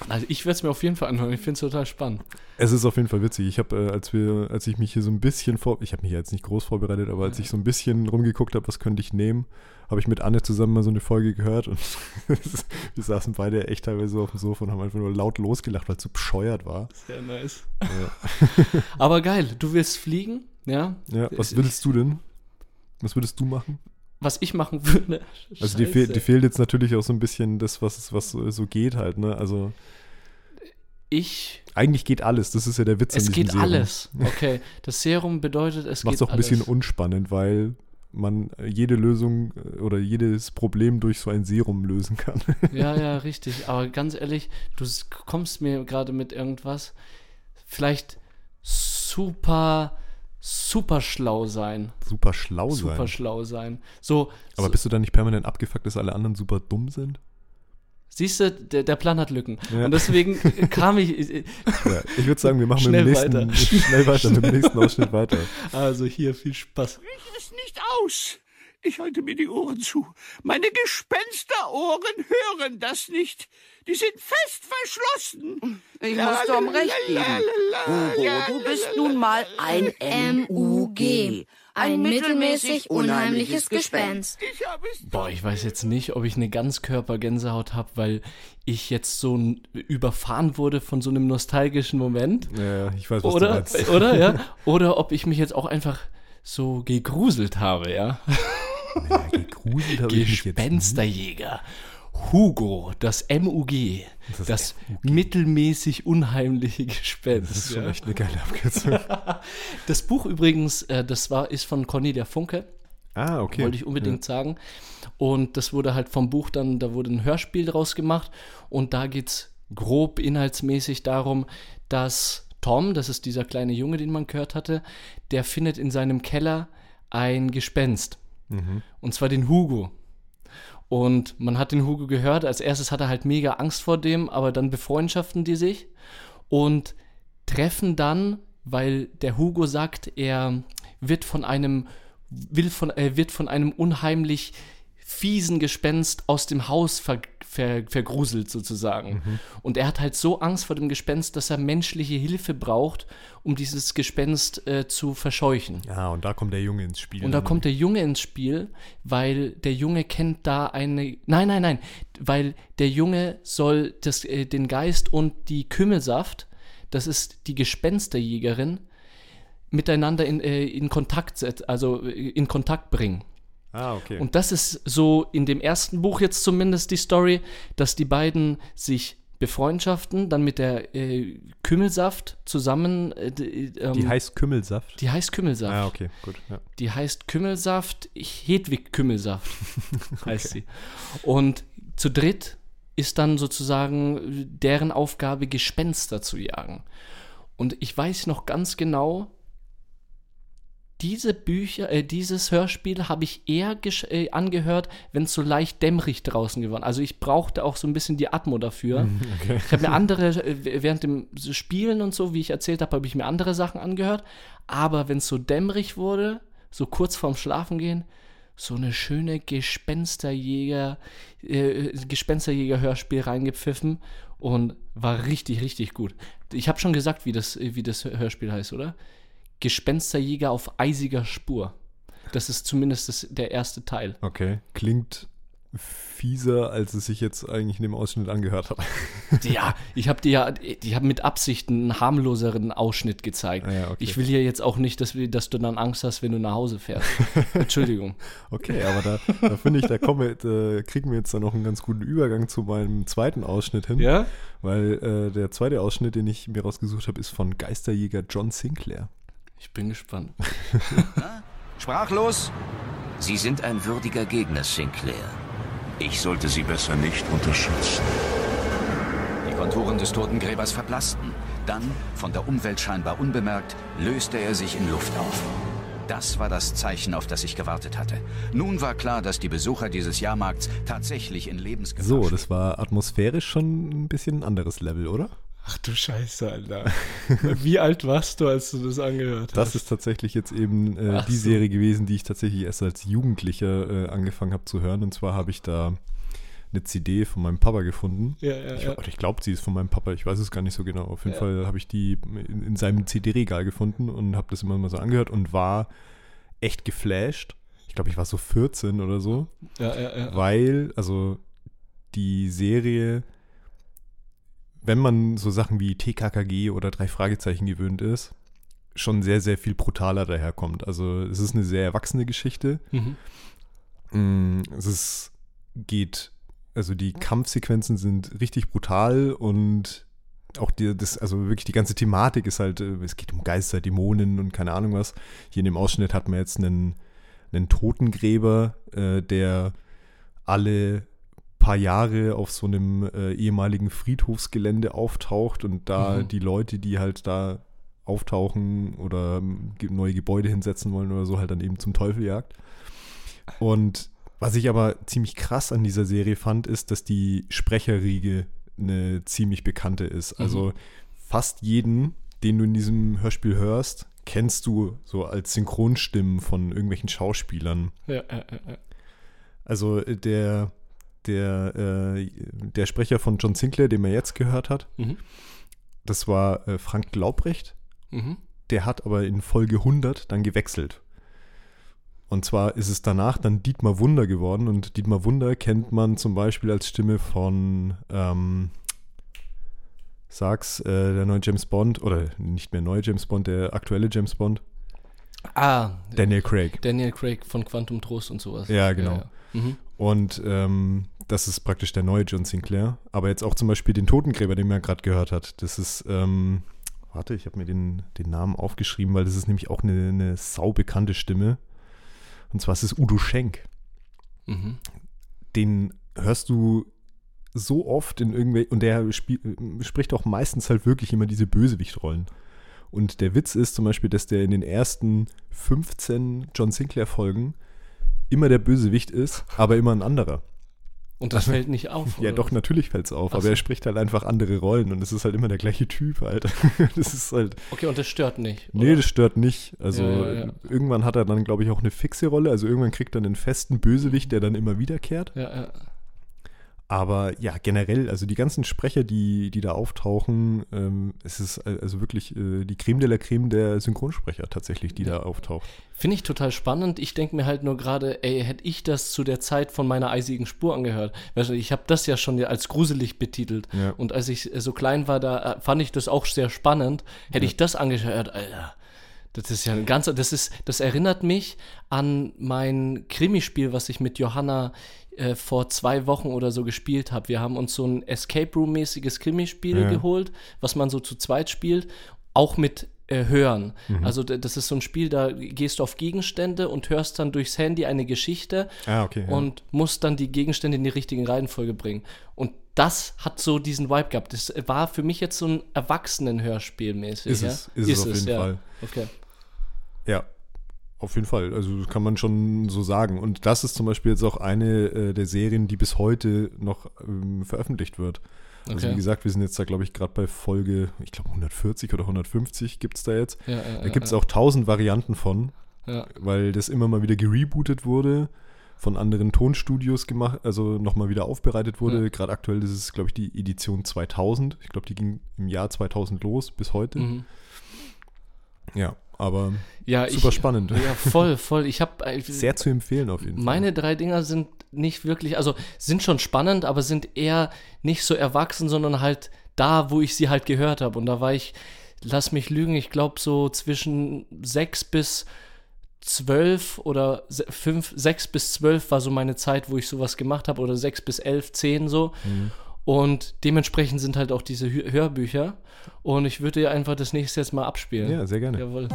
also ich werde es mir auf jeden Fall anhören. Ich finde es total spannend. Es ist auf jeden Fall witzig. Ich habe, äh, als wir, als ich mich hier so ein bisschen vor, ich habe mich jetzt nicht groß vorbereitet, aber als ich so ein bisschen rumgeguckt habe, was könnte ich nehmen, habe ich mit Anne zusammen mal so eine Folge gehört und wir saßen beide echt teilweise so auf dem Sofa und haben einfach nur laut losgelacht, weil es so bescheuert war. Sehr nice. Ja. Aber geil, du willst fliegen, ja? Ja, was würdest du denn? Was würdest du machen? Was ich machen würde. Also dir, fehl, dir fehlt jetzt natürlich auch so ein bisschen das, was, was so so geht halt, ne? Also ich. eigentlich geht alles, das ist ja der Witz an Es diesem geht Serum. alles. Okay. Das Serum bedeutet, es Macht geht es auch ein bisschen unspannend, weil man jede Lösung äh, oder jedes Problem durch so ein Serum lösen kann. Ja, ja, richtig. Aber ganz ehrlich, du kommst mir gerade mit irgendwas. Vielleicht super, super schlau sein. super schlau Super sein. schlau sein. So, Aber bist du dann nicht permanent abgefuckt, dass alle anderen super dumm sind? Siehst du, der, der Plan hat Lücken. Ja. Und deswegen kam ich. Ja, ich würde sagen, wir machen Schnell mit dem nächsten, weiter. schnell weiter mit dem nächsten Ausschnitt weiter. Also hier, viel Spaß. Sprich es nicht aus. Ich halte mir die Ohren zu. Meine Gespensterohren hören das nicht. Die sind fest verschlossen. Ich muss Tom recht geben. Hugo, du bist nun mal ein MUG. Ein mittelmäßig unheimliches Gespenst. Ich habe es Boah, ich weiß jetzt nicht, ob ich eine Ganzkörper-Gänsehaut habe, weil ich jetzt so n- überfahren wurde von so einem nostalgischen Moment. Ja, ich weiß, was du Oder, meinst. oder, ja? Oder ob ich mich jetzt auch einfach so gegruselt habe, ja? Ja, gegruselt habe ich mich jetzt nicht. Gespensterjäger. Hugo, das MUG. Das, Das mittelmäßig unheimliche Gespenst. Das ist schon ja. echt eine geile Abkürzung. Das Buch übrigens, äh, das war, ist von Cornelia Funke. ah, okay. wollte ich unbedingt sagen. Und das wurde halt vom Buch dann, da wurde ein Hörspiel draus gemacht und da geht es grob inhaltsmäßig darum, dass Tom, das ist dieser kleine Junge, den man gehört hatte, der findet in seinem Keller ein Gespenst. Und zwar den Hugo. Und man hat den Hugo gehört. Als erstes hat er halt mega Angst vor dem, aber dann befreundschaften die sich und treffen dann, weil der Hugo sagt, er wird von einem will von er wird von einem unheimlich fiesen Gespenst aus dem Haus ver, ver, vergruselt sozusagen. Und er hat halt so Angst vor dem Gespenst, dass er menschliche Hilfe braucht, um dieses Gespenst äh, zu verscheuchen. Ja, und da kommt der Junge ins Spiel. Und da kommt der Junge ins Spiel, weil der Junge kennt da eine. Nein, nein, nein. Weil der Junge soll das, äh, den Geist und die Kümmelsaft, das ist die Gespensterjägerin, miteinander in, äh, in Kontakt also äh, in Kontakt bringen. Ah, okay. Und das ist so in dem ersten Buch jetzt zumindest die Story, dass die beiden sich befreundschaften, dann mit der äh, Kümmelsaft zusammen. Äh, d- ähm, die heißt Kümmelsaft. die heißt Kümmelsaft. Ah, okay, gut. Ja. Die heißt Kümmelsaft, Hedwig Kümmelsaft heißt sie. Und zu dritt ist dann sozusagen deren Aufgabe, Gespenster zu jagen. Und ich weiß noch ganz genau, diese Bücher, äh, dieses Hörspiel habe ich eher äh, angehört, wenn es so leicht dämmerig draußen geworden. Also ich brauchte auch so ein bisschen die Atmo dafür. Ich habe mir andere, äh, während dem Spielen und so, wie ich erzählt habe, habe ich mir andere Sachen angehört. Aber wenn es so dämmerig wurde, so kurz vorm Schlafengehen, so eine schöne Gespensterjäger, äh, Gespensterjäger-Hörspiel reingepfiffen und war richtig, richtig gut. Ich habe schon gesagt, wie das, wie das Hörspiel heißt, oder? Gespensterjäger auf eisiger Spur. Das ist zumindest das, der erste Teil. Okay. Klingt fieser, als es sich jetzt eigentlich in dem Ausschnitt angehört hat. Ja, ich habe dir ja, ich habe mit Absicht einen harmloseren Ausschnitt gezeigt. Ah ja, okay. Ich will hier jetzt auch nicht, dass, wir, dass du dann Angst hast, wenn du nach Hause fährst. Entschuldigung. Okay, aber da, da finde ich, da, kommen wir, da kriegen wir jetzt dann noch einen ganz guten Übergang zu meinem zweiten Ausschnitt hin. Ja? Weil äh, der zweite Ausschnitt, den ich mir rausgesucht habe, ist von Geisterjäger John Sinclair. Ich bin gespannt. Sprachlos? Sie sind ein würdiger Gegner, Sinclair. Ich sollte Sie besser nicht unterschätzen. Die Konturen des Totengräbers verblassten. Dann, von der Umwelt scheinbar unbemerkt, löste er sich in Luft auf. Das war das Zeichen, auf das ich gewartet hatte. Nun war klar, dass die Besucher dieses Jahrmarkts tatsächlich in Lebensgefahr So, das war atmosphärisch schon ein bisschen ein anderes Level, oder? Ach du Scheiße, Alter. Wie alt warst du, als du das angehört hast? Das ist tatsächlich jetzt eben äh, die so. Serie gewesen, die ich tatsächlich erst als Jugendlicher äh, angefangen habe zu hören. Und zwar habe ich da eine CD von meinem Papa gefunden. Ja, ja, ich ja. oder ich glaube, sie ist von meinem Papa. Ich weiß es gar nicht so genau. Auf jeden. Fall habe ich die in, in seinem CD-Regal gefunden und habe das immer mal so angehört und war echt geflasht. Ich glaube, ich war so 14 oder so. ja, ja, ja. Weil, also die Serie, wenn man so Sachen wie TKKG oder drei Fragezeichen gewöhnt ist, schon sehr, sehr viel brutaler daherkommt. Also es ist eine sehr erwachsene Geschichte. Mhm. Mm, Es ist, geht, also die Kampfsequenzen sind richtig brutal und auch die, das, also wirklich die ganze Thematik ist halt, äh, es geht um Geister, Dämonen und keine Ahnung was. Hier in dem Ausschnitt hat man jetzt einen, einen Totengräber, äh, der alle paar Jahre auf so einem äh, ehemaligen Friedhofsgelände auftaucht und da Mhm. die Leute, die halt da auftauchen oder ähm, neue Gebäude hinsetzen wollen oder so, halt dann eben zum Teufel jagt. Und was ich aber ziemlich krass an dieser Serie fand, ist, dass die Sprecherriege eine ziemlich bekannte ist. Also fast jeden, den du in diesem Hörspiel hörst, kennst du so als Synchronstimmen von irgendwelchen Schauspielern. Ja, ja, ja, ja. Also äh, der, der, äh, der Sprecher von John Sinclair, den man jetzt gehört hat, Mhm. das war äh, Frank Glaubrecht. Mhm. Der hat aber in Folge 100 dann gewechselt. Und zwar ist es danach dann Dietmar Wunder geworden. Und Dietmar Wunder kennt man zum Beispiel als Stimme von, ähm, sag's, äh, der neue James Bond, oder nicht mehr neue James Bond, der aktuelle James Bond, Ah, Daniel Craig. Daniel Craig von Quantum Trost und sowas. Ja, genau. Ja, ja. Mhm. Und ähm, das ist praktisch der neue John Sinclair. Aber jetzt auch zum Beispiel den Totengräber, den man gerade gehört hat. Das ist, ähm, warte, ich habe mir den, den Namen aufgeschrieben, weil das ist nämlich auch eine, eine saubekannte Stimme. Und zwar ist es Udo Schenk. Mhm. Den hörst du so oft in irgendwelchen, und der äh, spricht auch meistens halt wirklich immer diese Bösewichtrollen. Und der Witz ist zum Beispiel, dass der in den ersten 15 John Sinclair-Folgen immer der Bösewicht ist, aber immer ein anderer. Und das fällt nicht auf. Ja, oder doch, natürlich fällt es auf, Ach aber so. er spricht halt einfach andere Rollen und es ist halt immer der gleiche Typ halt. das ist halt, Okay, und das stört nicht. nee, oder? das stört nicht. Also Ja, ja, ja. irgendwann hat er dann, glaube ich, auch eine fixe Rolle. Also irgendwann kriegt er einen festen Bösewicht, der dann immer wiederkehrt. ja, ja. Aber ja, generell, also die ganzen Sprecher, die, die da auftauchen, ähm, es ist äh, also wirklich äh, die Creme de la Creme der Synchronsprecher tatsächlich, die da auftaucht. Finde ich total spannend. Ich denke mir halt nur gerade, ey, hätte ich das zu der Zeit von meiner eisigen Spur angehört. Weißt du, ich habe das ja schon als gruselig betitelt. Ja. Und als ich so klein war, da äh, fand ich das auch sehr spannend. Hätte ich das angehört, Alter. Das ist ja ein ganzer, das ist, das erinnert mich an mein Krimispiel, was ich mit Johanna äh, vor zwei Wochen oder so gespielt habe. Wir haben uns so ein Escape Room-mäßiges Krimispiel Ja. geholt, was man so zu zweit spielt, auch mit Hören. Also d- das ist so ein Spiel, da gehst du auf Gegenstände und hörst dann durchs Handy eine Geschichte Ah, okay. Ja. und musst dann die Gegenstände in die richtige Reihenfolge bringen. Und das hat so diesen Vibe gehabt. Das war für mich jetzt so ein Erwachsenen-Hörspiel mäßig. Ist ja? es, ist es auf jeden Fall. Okay. Ja, auf jeden Fall. Also kann man schon so sagen. Und das ist zum Beispiel jetzt auch eine äh, der Serien, die bis heute noch ähm, veröffentlicht wird. Also Okay. wie gesagt, wir sind jetzt da, glaube ich, gerade bei Folge, ich glaube 140 oder 150 gibt es da jetzt. Ja, ja, Da gibt es auch tausend Varianten von, weil das immer mal wieder gerebootet wurde, von anderen Tonstudios gemacht, also nochmal wieder aufbereitet wurde. Gerade aktuell ist es, glaube ich, die Edition 2000. Ich glaube, die ging im Jahr 2000 los bis heute. Mhm. Ja, aber Ja, super ich, spannend. Ja, voll, voll. Ich habe Sehr zu empfehlen auf jeden Fall. Meine drei Dinger sind nicht wirklich, also sind schon spannend, aber sind eher nicht so erwachsen, sondern halt da, wo ich sie halt gehört habe. Und da war ich, lass mich lügen, ich glaube so zwischen sechs bis zwölf oder fünf, sechs bis zwölf war so meine Zeit, wo ich sowas gemacht habe oder sechs bis elf, zehn so. Und dementsprechend sind halt auch diese Hö- Hörbücher. Und ich würde dir einfach das nächste jetzt mal abspielen. Ja, sehr gerne. Jawohl.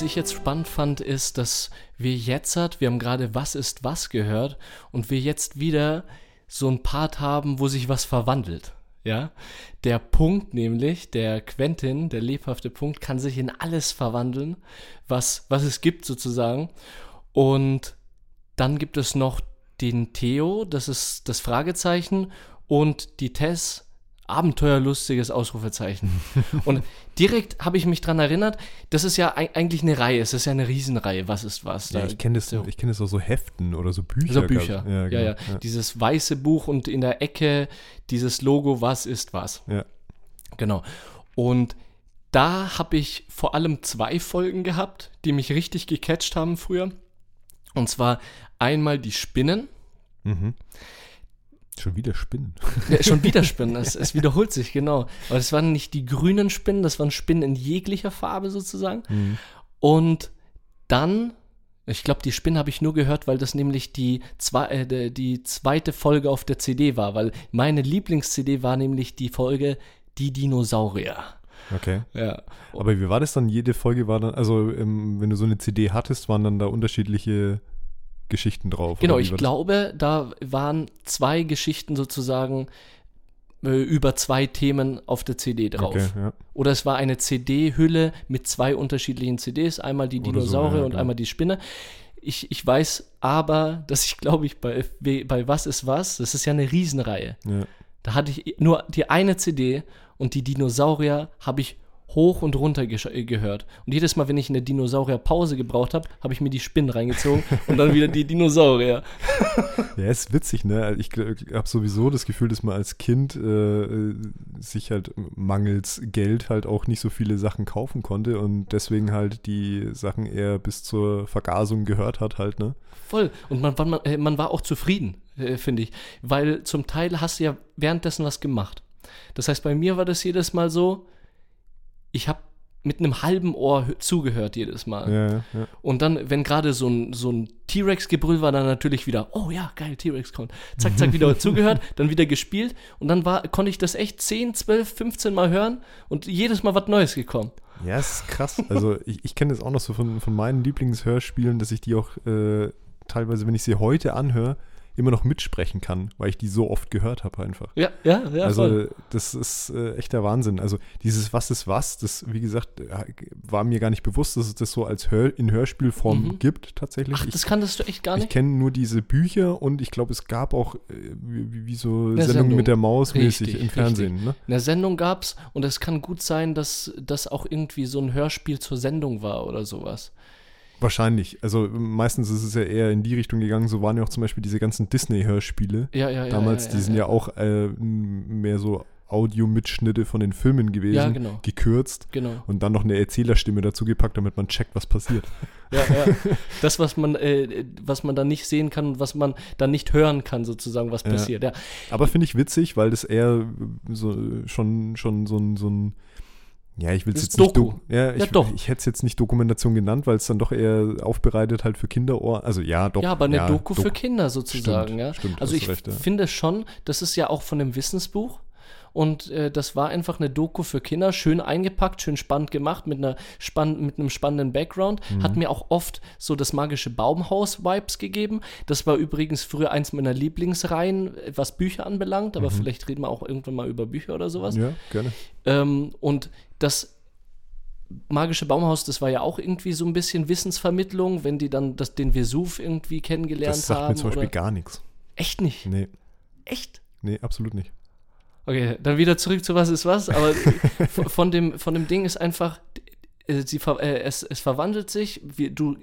Was ich jetzt spannend fand, ist, dass wir jetzt hat, wir haben gerade Was ist was gehört und wir jetzt wieder so ein Part haben, wo sich was verwandelt. Ja, der Punkt nämlich, der Quentin, der lebhafte Punkt, kann sich in alles verwandeln, was, was es gibt sozusagen. Und dann gibt es noch den Theo, das ist das Fragezeichen, und die Tess, abenteuerlustiges Ausrufezeichen. und direkt habe ich mich dran erinnert, das ist ja ei- eigentlich eine Reihe, es ist ja eine Riesenreihe, was ist was. Ja, ich kenne das, so. ich kenn das auch so Heften oder so Bücher. So Bücher. Ja, genau. ja, Dieses weiße Buch und in der Ecke dieses Logo, was ist was. Ja. Genau. Und da habe ich vor allem zwei Folgen gehabt, die mich richtig gecatcht haben früher. Und zwar einmal die Spinnen. Mhm. Schon wieder Spinnen. Ja, schon wieder Spinnen, es, es wiederholt sich, genau. Aber das waren nicht die grünen Spinnen, das waren Spinnen in jeglicher Farbe sozusagen. Mhm. Und dann, ich glaube, die Spinnen habe ich nur gehört, weil das nämlich die, zwei, äh, die- zweite Folge auf der CD war, weil meine Lieblings-CD war nämlich die Folge Die Dinosaurier. Okay. Ja. Aber wie war das dann? Jede Folge war dann, also ähm, wenn du so eine CD hattest, waren dann da unterschiedliche Geschichten drauf. Genau, ich glaube, da waren zwei Geschichten sozusagen äh, über zwei Themen auf der CD drauf. Okay, ja. Oder es war eine CD-Hülle mit zwei unterschiedlichen CDs, einmal die Oder so, Dinosaurier ja, und genau. einmal die Spinne. Ich, ich weiß aber, dass ich glaube ich bei, bei Was ist was, das ist ja eine Riesenreihe. Ja. Da hatte ich nur die eine CD und die Dinosaurier habe ich hoch und runter gesch- äh, gehört. Und jedes Mal, wenn ich eine Dinosaurier-Pause gebraucht habe, habe ich mir die Spinnen reingezogen und dann wieder die Dinosaurier. Ja, ist witzig, ne? Ich habe sowieso das Gefühl, dass man als Kind äh, sich halt mangels Geld halt auch nicht so viele Sachen kaufen konnte und deswegen halt die Sachen eher bis zur Vergasung gehört hat halt, ne? Voll. Und man, war- man, äh, man war auch zufrieden, äh, finde ich. Weil zum Teil hast du ja währenddessen was gemacht. Das heißt, bei mir war das jedes Mal so, ich habe mit einem halben Ohr hö- zugehört jedes Mal. Ja, ja. Und dann, wenn gerade so ein, so ein T-Rex-Gebrüll war, dann natürlich wieder, oh ja, geil, T-Rex kommt. Zack, zack, wieder zugehört, dann wieder gespielt. Und dann war, konnte ich das echt 10, 12, 15 Mal hören und jedes Mal was Neues gekommen. Ja, es ist krass. Also ich, ich kenne das auch noch so von, von meinen Lieblingshörspielen, dass ich die auch äh, teilweise, wenn ich sie heute anhöre, immer noch mitsprechen kann, weil ich die so oft gehört habe einfach. Ja, ja, ja. also voll. das ist äh, echt der Wahnsinn. Also dieses Was ist was, das, wie gesagt, äh, war mir gar nicht bewusst, dass es das so als Hör in Hörspielform Mhm. gibt tatsächlich. Ach, ich das kanntest du echt gar ich nicht? kenne nur diese Bücher und ich glaube, es gab auch äh, wie, wie so Sendungen Sendung. mit der Maus mäßig Richtig, im Fernsehen. richtig. Ne? Eine Sendung gab's und es kann gut sein, dass das auch irgendwie so ein Hörspiel zur Sendung war oder sowas. Wahrscheinlich. Also meistens ist es ja eher in die Richtung gegangen. So waren ja auch zum Beispiel diese ganzen Disney-Hörspiele. Ja, ja, ja. Damals, ja, die ja, sind ja, auch äh, mehr so Audiomitschnitte von den Filmen gewesen. Ja, genau. Gekürzt. Genau. Und dann noch eine Erzählerstimme dazu gepackt, damit man checkt, was passiert. Ja, ja. Das, was man, äh, was man dann nicht sehen kann und was man dann nicht hören kann, sozusagen, was Ja. passiert. Ja. Aber finde ich witzig, weil das eher so schon, schon so ein, so ein ja, ich will es jetzt nicht Doku. do- ja, ich, Ja, doch. ich hätte es jetzt nicht Dokumentation genannt, weil es dann doch eher aufbereitet halt für Kinderohr. Also ja, doch. ja, aber eine Doku für Dok- Kinder sozusagen, Stimmt, ja. stimmt, also ich recht, ja. finde schon, das ist ja auch von einem Wissensbuch. Und äh, das war einfach eine Doku für Kinder, schön eingepackt, schön spannend gemacht, mit, einer spann mit einem spannenden Background. Mhm. Hat mir auch oft so das magische Baumhaus-Vibes gegeben. Das war übrigens früher eins meiner Lieblingsreihen, was Bücher anbelangt, aber vielleicht reden wir auch irgendwann mal über Bücher oder sowas. Mhm. Ja, gerne. Ähm, und das magische Baumhaus, das war ja auch irgendwie so ein bisschen Wissensvermittlung, wenn die dann das, den Vesuv irgendwie kennengelernt Das sagt haben. mir zum Beispiel oder? gar nichts. Echt nicht? Nee, Echt? nee, absolut nicht. Okay, dann wieder zurück zu was ist was, aber von dem, von dem Ding ist einfach, äh, sie, äh, es, es verwandelt sich, wie, du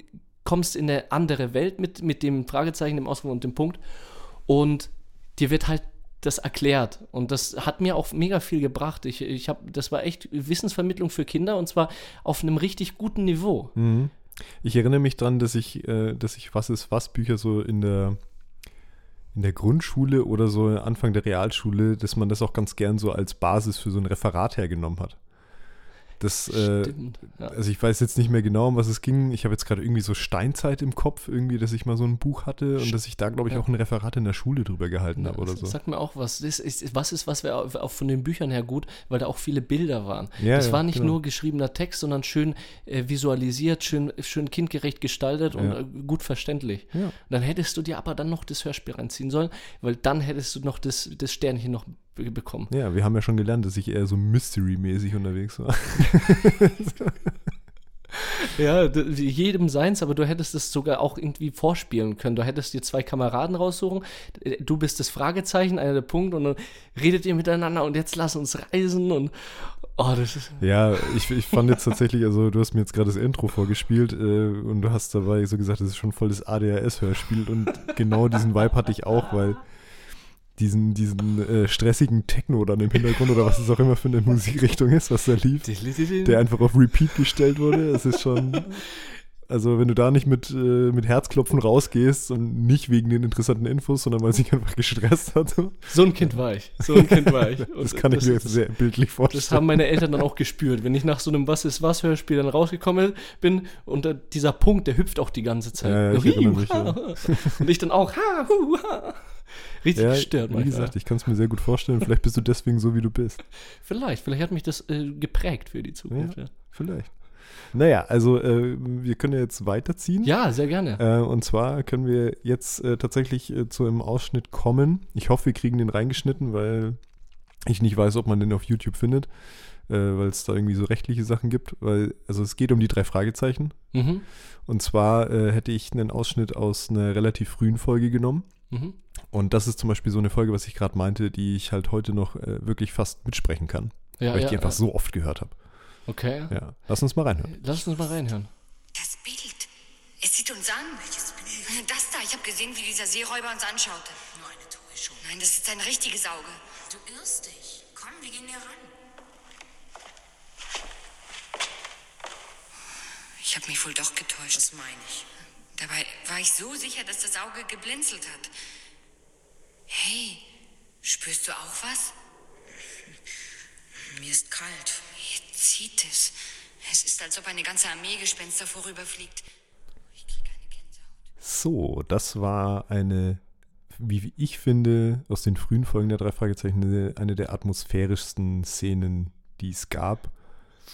kommst in eine andere Welt mit, mit dem Fragezeichen, dem Ausruf und dem Punkt und dir wird halt das erklärt und das hat mir auch mega viel gebracht. Ich, ich habe, das war echt Wissensvermittlung für Kinder und zwar auf einem richtig guten Niveau. Mhm. Ich erinnere mich daran, dass ich, äh, dass ich Was ist was Bücher so in der in der Grundschule oder so Anfang der Realschule, dass man das auch ganz gern so als Basis für so ein Referat hergenommen hat. Das, äh, ja. also ich weiß jetzt nicht mehr genau, um was es ging. Ich habe jetzt gerade irgendwie so Steinzeit im Kopf, irgendwie, dass ich mal so ein Buch hatte und dass ich da, glaube ich, ja. auch ein Referat in der Schule drüber gehalten ja, habe oder so. Sagt mir auch was. Das ist, was ist, was wäre auch von den Büchern her gut, weil da auch viele Bilder waren. Das war nicht genau. nur geschriebener Text, sondern schön äh, visualisiert, schön, schön kindgerecht gestaltet und äh, gut verständlich. Dann hättest du dir aber dann noch das Hörspiel reinziehen sollen, weil dann hättest du noch das, das Sternchen noch bekommen. Ja, wir haben ja schon gelernt, dass ich eher so Mystery-mäßig unterwegs war. ja, jedem seins, aber du hättest es sogar auch irgendwie vorspielen können. Du hättest dir zwei Kameraden raussuchen, du bist das Fragezeichen, einer der Punkte und dann redet ihr miteinander und jetzt lass uns reisen und oh, das ist Ja, ich, ich fand jetzt tatsächlich, also du hast mir jetzt gerade das Intro vorgespielt äh, und du hast dabei so gesagt, das ist schon voll das ADHS-Hörspiel und genau diesen Vibe hatte ich auch, weil diesen, diesen äh, stressigen Techno dann im Hintergrund oder was es auch immer für eine Musikrichtung ist, was da lief, der einfach auf Repeat gestellt wurde. Es ist schon, also wenn du da nicht mit, äh, mit Herzklopfen rausgehst und nicht wegen den interessanten Infos, sondern weil sich einfach gestresst hat. So ein Kind war ich. So ein Kind war ich. Und das kann ich mir jetzt sehr bildlich vorstellen. Das haben meine Eltern dann auch gespürt. Wenn ich nach so einem Was ist was Hörspiel dann rausgekommen bin und dieser Punkt, der hüpft auch die ganze Zeit. Ja, ich mich, ja. Und ich dann auch ha, hu, ha. Richtig ja, gestört. Wie gesagt, ich kann es mir sehr gut vorstellen. Vielleicht bist du deswegen so, wie du bist. Vielleicht, vielleicht hat mich das äh, geprägt für die Zukunft. Ja, ja. Vielleicht. Naja, also äh, wir können ja jetzt weiterziehen. Ja, sehr gerne. Äh, und zwar können wir jetzt äh, tatsächlich äh, zu einem Ausschnitt kommen. Ich hoffe, wir kriegen den reingeschnitten, weil ich nicht weiß, ob man den auf YouTube findet, äh, weil es da irgendwie so rechtliche Sachen gibt. Weil, also es geht um die drei Fragezeichen. Mhm. Und zwar hätte ich einen Ausschnitt aus einer relativ frühen Folge genommen. Mhm. Und das ist zum Beispiel so eine Folge, was ich gerade meinte, die ich halt heute noch äh, wirklich fast mitsprechen kann. Ja, weil ich ja, die einfach ja. so oft gehört habe. Okay. Ja, lass uns mal reinhören. Lass uns mal reinhören. Das Bild. Es sieht uns an. Welches Bild? Das da. Ich habe gesehen, wie dieser Seeräuber uns anschaute. Nur eine Täuschung. Nein, das ist ein richtiges Auge. Du irrst dich. Komm, wir gehen näher ran. Ich habe mich wohl doch getäuscht. Das meine ich. Dabei war ich so sicher, dass das Auge geblinzelt hat. Hey, spürst du auch was? Mir ist kalt. Mir zieht es. Es ist, als ob eine ganze Armee Gespenster vorüberfliegt. Ich kriege eine Gänsehaut. So, das war eine, wie ich finde, aus den frühen Folgen der drei Fragezeichen eine der atmosphärischsten Szenen, die es gab.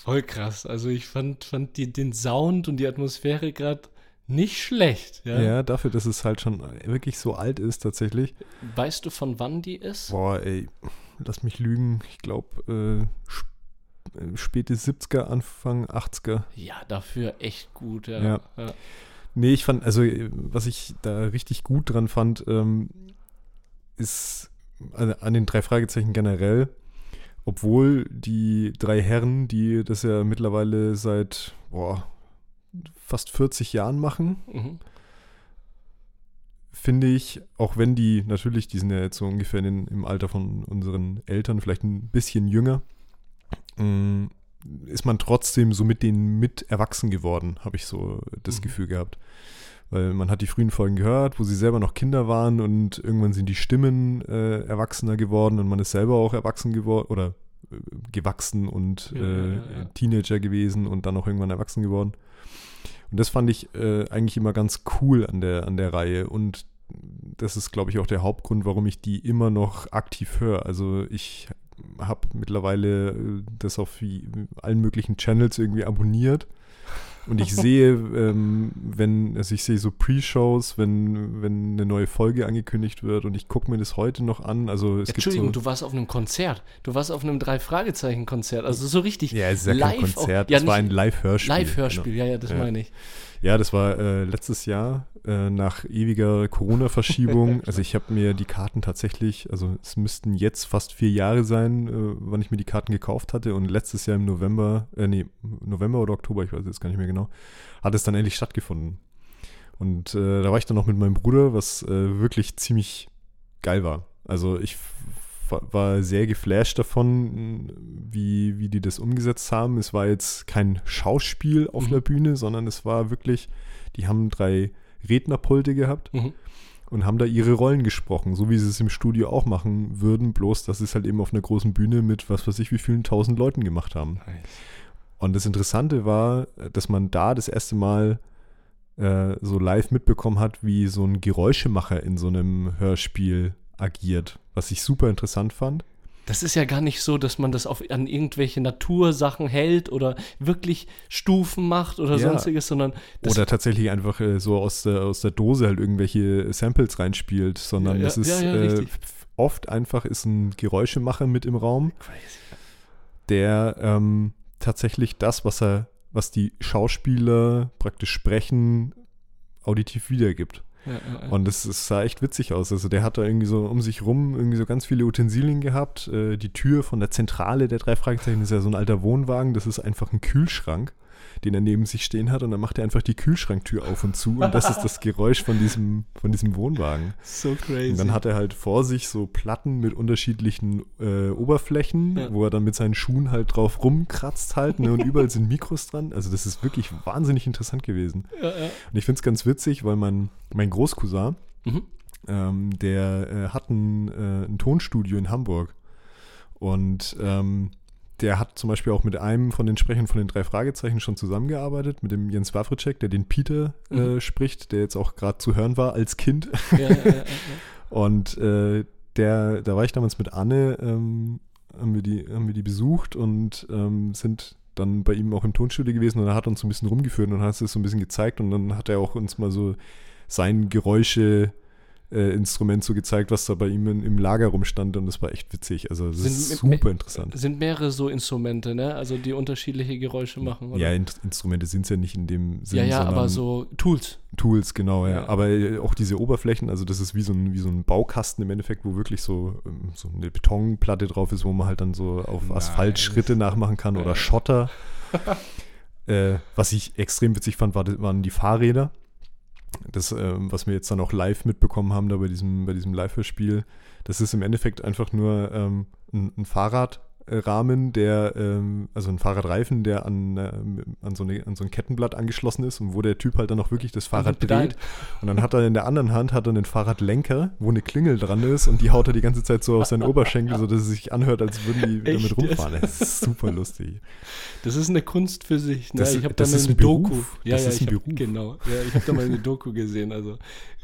Voll krass. Also ich fand, fand die, den Sound und die Atmosphäre gerade nicht schlecht, ja. Ja, dafür, dass es halt schon wirklich so alt ist, tatsächlich. Weißt du, von wann die ist? Boah, ey, lass mich lügen. Ich glaube, äh, äh, späte 70er, Anfang 80er. Ja, dafür echt gut, ja. ja. ja. Nee, ich fand, also, was ich da richtig gut dran fand, ähm, ist also an den drei Fragezeichen generell, obwohl die drei Herren, die das ja mittlerweile seit, boah, fast 40 Jahren machen. Mhm. Finde ich, auch wenn die, natürlich, die sind ja jetzt so ungefähr in, im Alter von unseren Eltern, vielleicht ein bisschen jünger, mm, ist man trotzdem so mit denen mit erwachsen geworden, habe ich so das mhm. Gefühl gehabt. Weil man hat die frühen Folgen gehört, wo sie selber noch Kinder waren und irgendwann sind die Stimmen äh, erwachsener geworden und man ist selber auch erwachsen geworden oder äh, gewachsen und ja, äh, ja, ja. Teenager gewesen und dann auch irgendwann erwachsen geworden. Und das fand ich äh, eigentlich immer ganz cool an der, an der Reihe. Und das ist, glaube ich, auch der Hauptgrund, warum ich die immer noch aktiv höre. Also ich habe mittlerweile äh, das auf allen möglichen Channels irgendwie abonniert und ich sehe, ähm, wenn, also ich sehe so Pre-Shows, wenn, wenn eine neue Folge angekündigt wird und ich gucke mir das heute noch an. Also es Entschuldigung, gibt so, du warst auf einem Konzert. Du warst auf einem Drei-Fragezeichen-Konzert. Also so richtig. Ja, es ist ja live kein Konzert. Auf, ja, es war ein Live-Hörspiel. Live-Hörspiel, genau. ja, ja, das ja. meine ich. Ja, das war äh, letztes Jahr äh, nach ewiger Corona-Verschiebung. also ich habe mir die Karten tatsächlich, also es müssten jetzt fast vier Jahre sein, äh, wann ich mir die Karten gekauft hatte. Und letztes Jahr im November, äh, nee, November oder Oktober, ich weiß jetzt gar nicht mehr genau, hat es dann endlich stattgefunden. Und äh, da war ich dann noch mit meinem Bruder, was äh, wirklich ziemlich geil war. Also ich war sehr geflasht davon, wie, wie die das umgesetzt haben. Es war jetzt kein Schauspiel auf mhm. der Bühne, sondern es war wirklich, die haben drei Rednerpulte gehabt mhm. und haben da ihre Rollen gesprochen, so wie sie es im Studio auch machen würden, bloß dass sie es halt eben auf einer großen Bühne mit was weiß ich wie vielen tausend Leuten gemacht haben. Nice. Und das Interessante war, dass man da das erste Mal äh, so live mitbekommen hat, wie so ein Geräuschemacher in so einem Hörspiel agiert, was ich super interessant fand. Das ist ja gar nicht so, dass man das auf, an irgendwelche Natursachen hält oder wirklich Stufen macht oder ja. sonstiges, sondern. Oder tatsächlich einfach äh, so aus der, aus der Dose halt irgendwelche Samples reinspielt, sondern ja, ja, es ist äh, oft einfach ist ein Geräuschemacher mit im Raum, der ähm, tatsächlich das, was er, was die Schauspieler praktisch sprechen, auditiv wiedergibt. Ja, ja, Und es, sah echt witzig aus. Also der hat da irgendwie so um sich rum irgendwie so ganz viele Utensilien gehabt. Äh, die Tür von der Zentrale der drei Fragezeichen ist ja so ein alter Wohnwagen. Das ist einfach ein Kühlschrank den er neben sich stehen hat und dann macht er einfach die Kühlschranktür auf und zu und das ist das Geräusch von diesem, von diesem Wohnwagen. So crazy. Und dann hat er halt vor sich so Platten mit unterschiedlichen äh, Oberflächen, ja. wo er dann mit seinen Schuhen halt drauf rumkratzt halt ne, und überall sind Mikros dran. Also das ist wirklich wahnsinnig interessant gewesen. Ja, ja. Und ich finde es ganz witzig, weil mein, mein Großcousin, mhm. ähm, der äh, hat ein, äh, ein Tonstudio in Hamburg und ähm, der hat zum Beispiel auch mit einem von den Sprechern von den drei Fragezeichen schon zusammengearbeitet, mit dem Jens Wawritschek, der den Peter äh, mhm. spricht, der jetzt auch gerade zu hören war als Kind. Ja, ja, ja, und äh, der, da war ich damals mit Anne, ähm, haben, wir die, haben wir die besucht und ähm, sind dann bei ihm auch im Tonstudio gewesen und er hat uns so ein bisschen rumgeführt und hat es so ein bisschen gezeigt und dann hat er auch uns mal so sein Geräusche äh, Instrument so gezeigt, was da bei ihm in, im Lager rumstand und das war echt witzig. Also das sind, ist super interessant. Sind mehrere so Instrumente, ne? Also die unterschiedliche Geräusche machen, oder? Ja, in, Instrumente sind es ja nicht in dem Sinne. Ja, ja, aber so Tools. Tools, genau, ja. ja. Aber äh, auch diese Oberflächen, also das ist wie so ein, wie so ein Baukasten im Endeffekt, wo wirklich so, ähm, so eine Betonplatte drauf ist, wo man halt dann so auf nice. Asphalt Schritte nachmachen kann oder Schotter. äh, was ich extrem witzig fand, war, waren die Fahrräder das, äh, was wir jetzt dann auch live mitbekommen haben, da bei diesem, bei diesem Live-Hörspiel, das ist im Endeffekt einfach nur ähm, ein, ein Fahrrad, Rahmen, der, ähm, also ein Fahrradreifen, der an, äh, an, so eine, an so ein Kettenblatt angeschlossen ist und wo der Typ halt dann auch wirklich das Fahrrad dreht. Und dann hat er in der anderen Hand hat er einen Fahrradlenker, wo eine Klingel dran ist und die haut er die ganze Zeit so auf seinen Oberschenkel, sodass es sich anhört, als würden die Echt? damit rumfahren. Das ist super lustig. Das ist eine Kunst für sich. Ne? Das, ich habe da mal eine ein Doku. Ja, das ja, ist ein hab, Beruf. Genau. Ja, ich habe da mal eine Doku gesehen. Also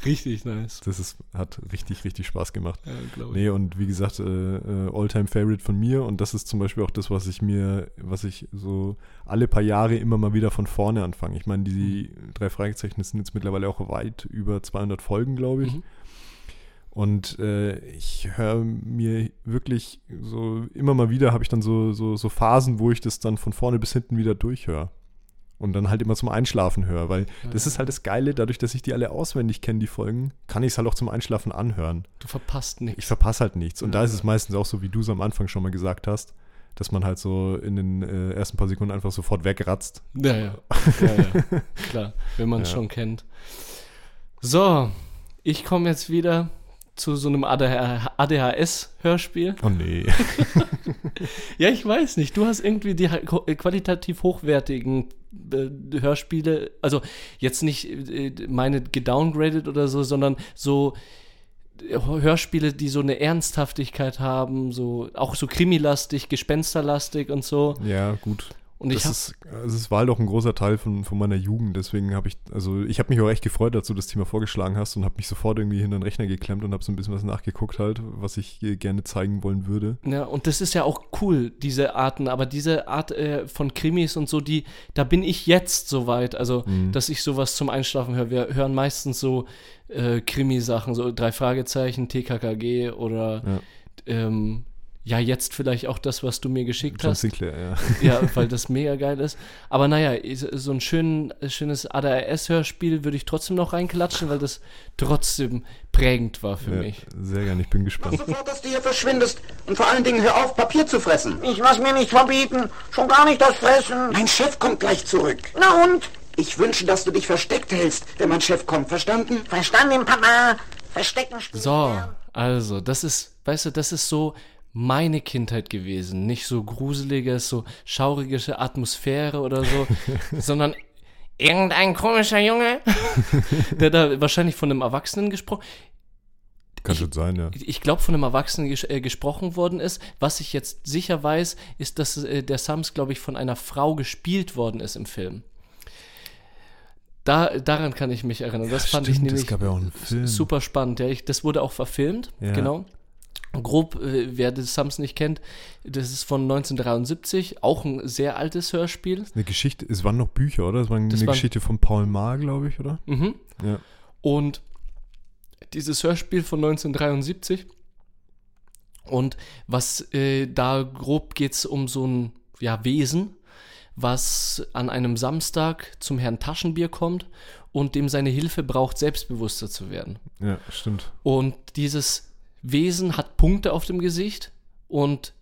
richtig nice. Das ist, hat richtig, richtig Spaß gemacht. Ja. Nee, und wie gesagt, äh, äh, Alltime Favorite von mir und das ist zum Beispiel auch das, was ich mir, was ich so alle paar Jahre immer mal wieder von vorne anfange. Ich meine, die mhm. drei Fragezeichen sind jetzt mittlerweile auch weit über 200 Folgen, glaube ich. Mhm. Und äh, ich höre mir wirklich so, immer mal wieder habe ich dann so, so, so Phasen, wo ich das dann von vorne bis hinten wieder durchhöre und dann halt immer zum Einschlafen höre, weil ja, das ist halt das Geile, dadurch, dass ich die alle auswendig kenne, die Folgen, kann ich es halt auch zum Einschlafen anhören. Du verpasst nichts. Ich verpasse halt nichts. Und ja. da ist es meistens auch so, wie du es am Anfang schon mal gesagt hast, dass man halt so in den äh, ersten paar Sekunden einfach sofort wegratzt. Ja, ja. ja, ja. Klar, wenn man es schon kennt. So, ich komme jetzt wieder zu so einem ADHS-Hörspiel. Oh nee. ja, ich weiß nicht. Du hast irgendwie die qualitativ hochwertigen äh, Hörspiele, also jetzt nicht äh, meine gedowngraded oder so, sondern so Hörspiele, die so eine Ernsthaftigkeit haben, so auch so krimilastig, gespensterlastig und so. Ja, gut. Und das, ist, also es war halt auch ein großer Teil von, von meiner Jugend, deswegen habe ich, also ich habe mich auch echt gefreut, dass du das Thema vorgeschlagen hast und habe mich sofort irgendwie hinter den Rechner geklemmt und habe so ein bisschen was nachgeguckt halt, was ich gerne zeigen wollen würde. Ja, und das ist ja auch cool, diese Arten, aber diese Art äh, von Krimis und so, die, da bin ich jetzt soweit, also, mhm. dass ich sowas zum Einschlafen höre. Wir hören meistens so äh, Krimi-Sachen, so drei Fragezeichen, TKKG oder ja. ähm, Ja, jetzt vielleicht auch das, was du mir geschickt John hast. Sinclair, ja. Ja, weil das mega geil ist. Aber naja, so ein schön, schönes ADRS-Hörspiel würde ich trotzdem noch reinklatschen, weil das trotzdem prägend war für ja, mich. Sehr gerne, ich bin gespannt. Sofort, dass du hier verschwindest und vor allen Dingen hör auf, Papier zu fressen. Ich lass mir nicht verbieten, schon gar nicht das Fressen. Mein Chef kommt gleich zurück. Na und? Ich wünsche, dass du dich versteckt hältst, wenn mein Chef kommt, verstanden? Verstanden, Papa. Verstecken. So, also, das ist, weißt du, das ist so meine Kindheit gewesen. Nicht so gruselige, so schaurige Atmosphäre oder so, sondern irgendein komischer Junge, der da wahrscheinlich von einem Erwachsenen gesprochen. Kann schon sein, ja. Ich glaube, von einem Erwachsenen ges äh, gesprochen worden ist. Was ich jetzt sicher weiß, ist, dass äh, der Sams, glaube ich, von einer Frau gespielt worden ist im Film. Da, daran kann ich mich erinnern. Das Ja, fand ich stimmt, nämlich es gab ja auch einen Film. super spannend. Ja, ich, das wurde auch verfilmt, genau. Grob, äh, wer das Sams nicht kennt, das ist von 1973, auch ein sehr altes Hörspiel. Eine Geschichte, es waren noch Bücher, oder? Es war eine Das waren- Geschichte von Paul Maar, glaube ich, oder? Mhm. Ja. Und dieses Hörspiel von 1973 und was äh, da grob geht es um so ein ja, Wesen, was an einem Samstag zum Herrn Taschenbier kommt und dem seine Hilfe braucht, selbstbewusster zu werden. Ja, stimmt. Und dieses Wesen hat Punkte auf dem Gesicht und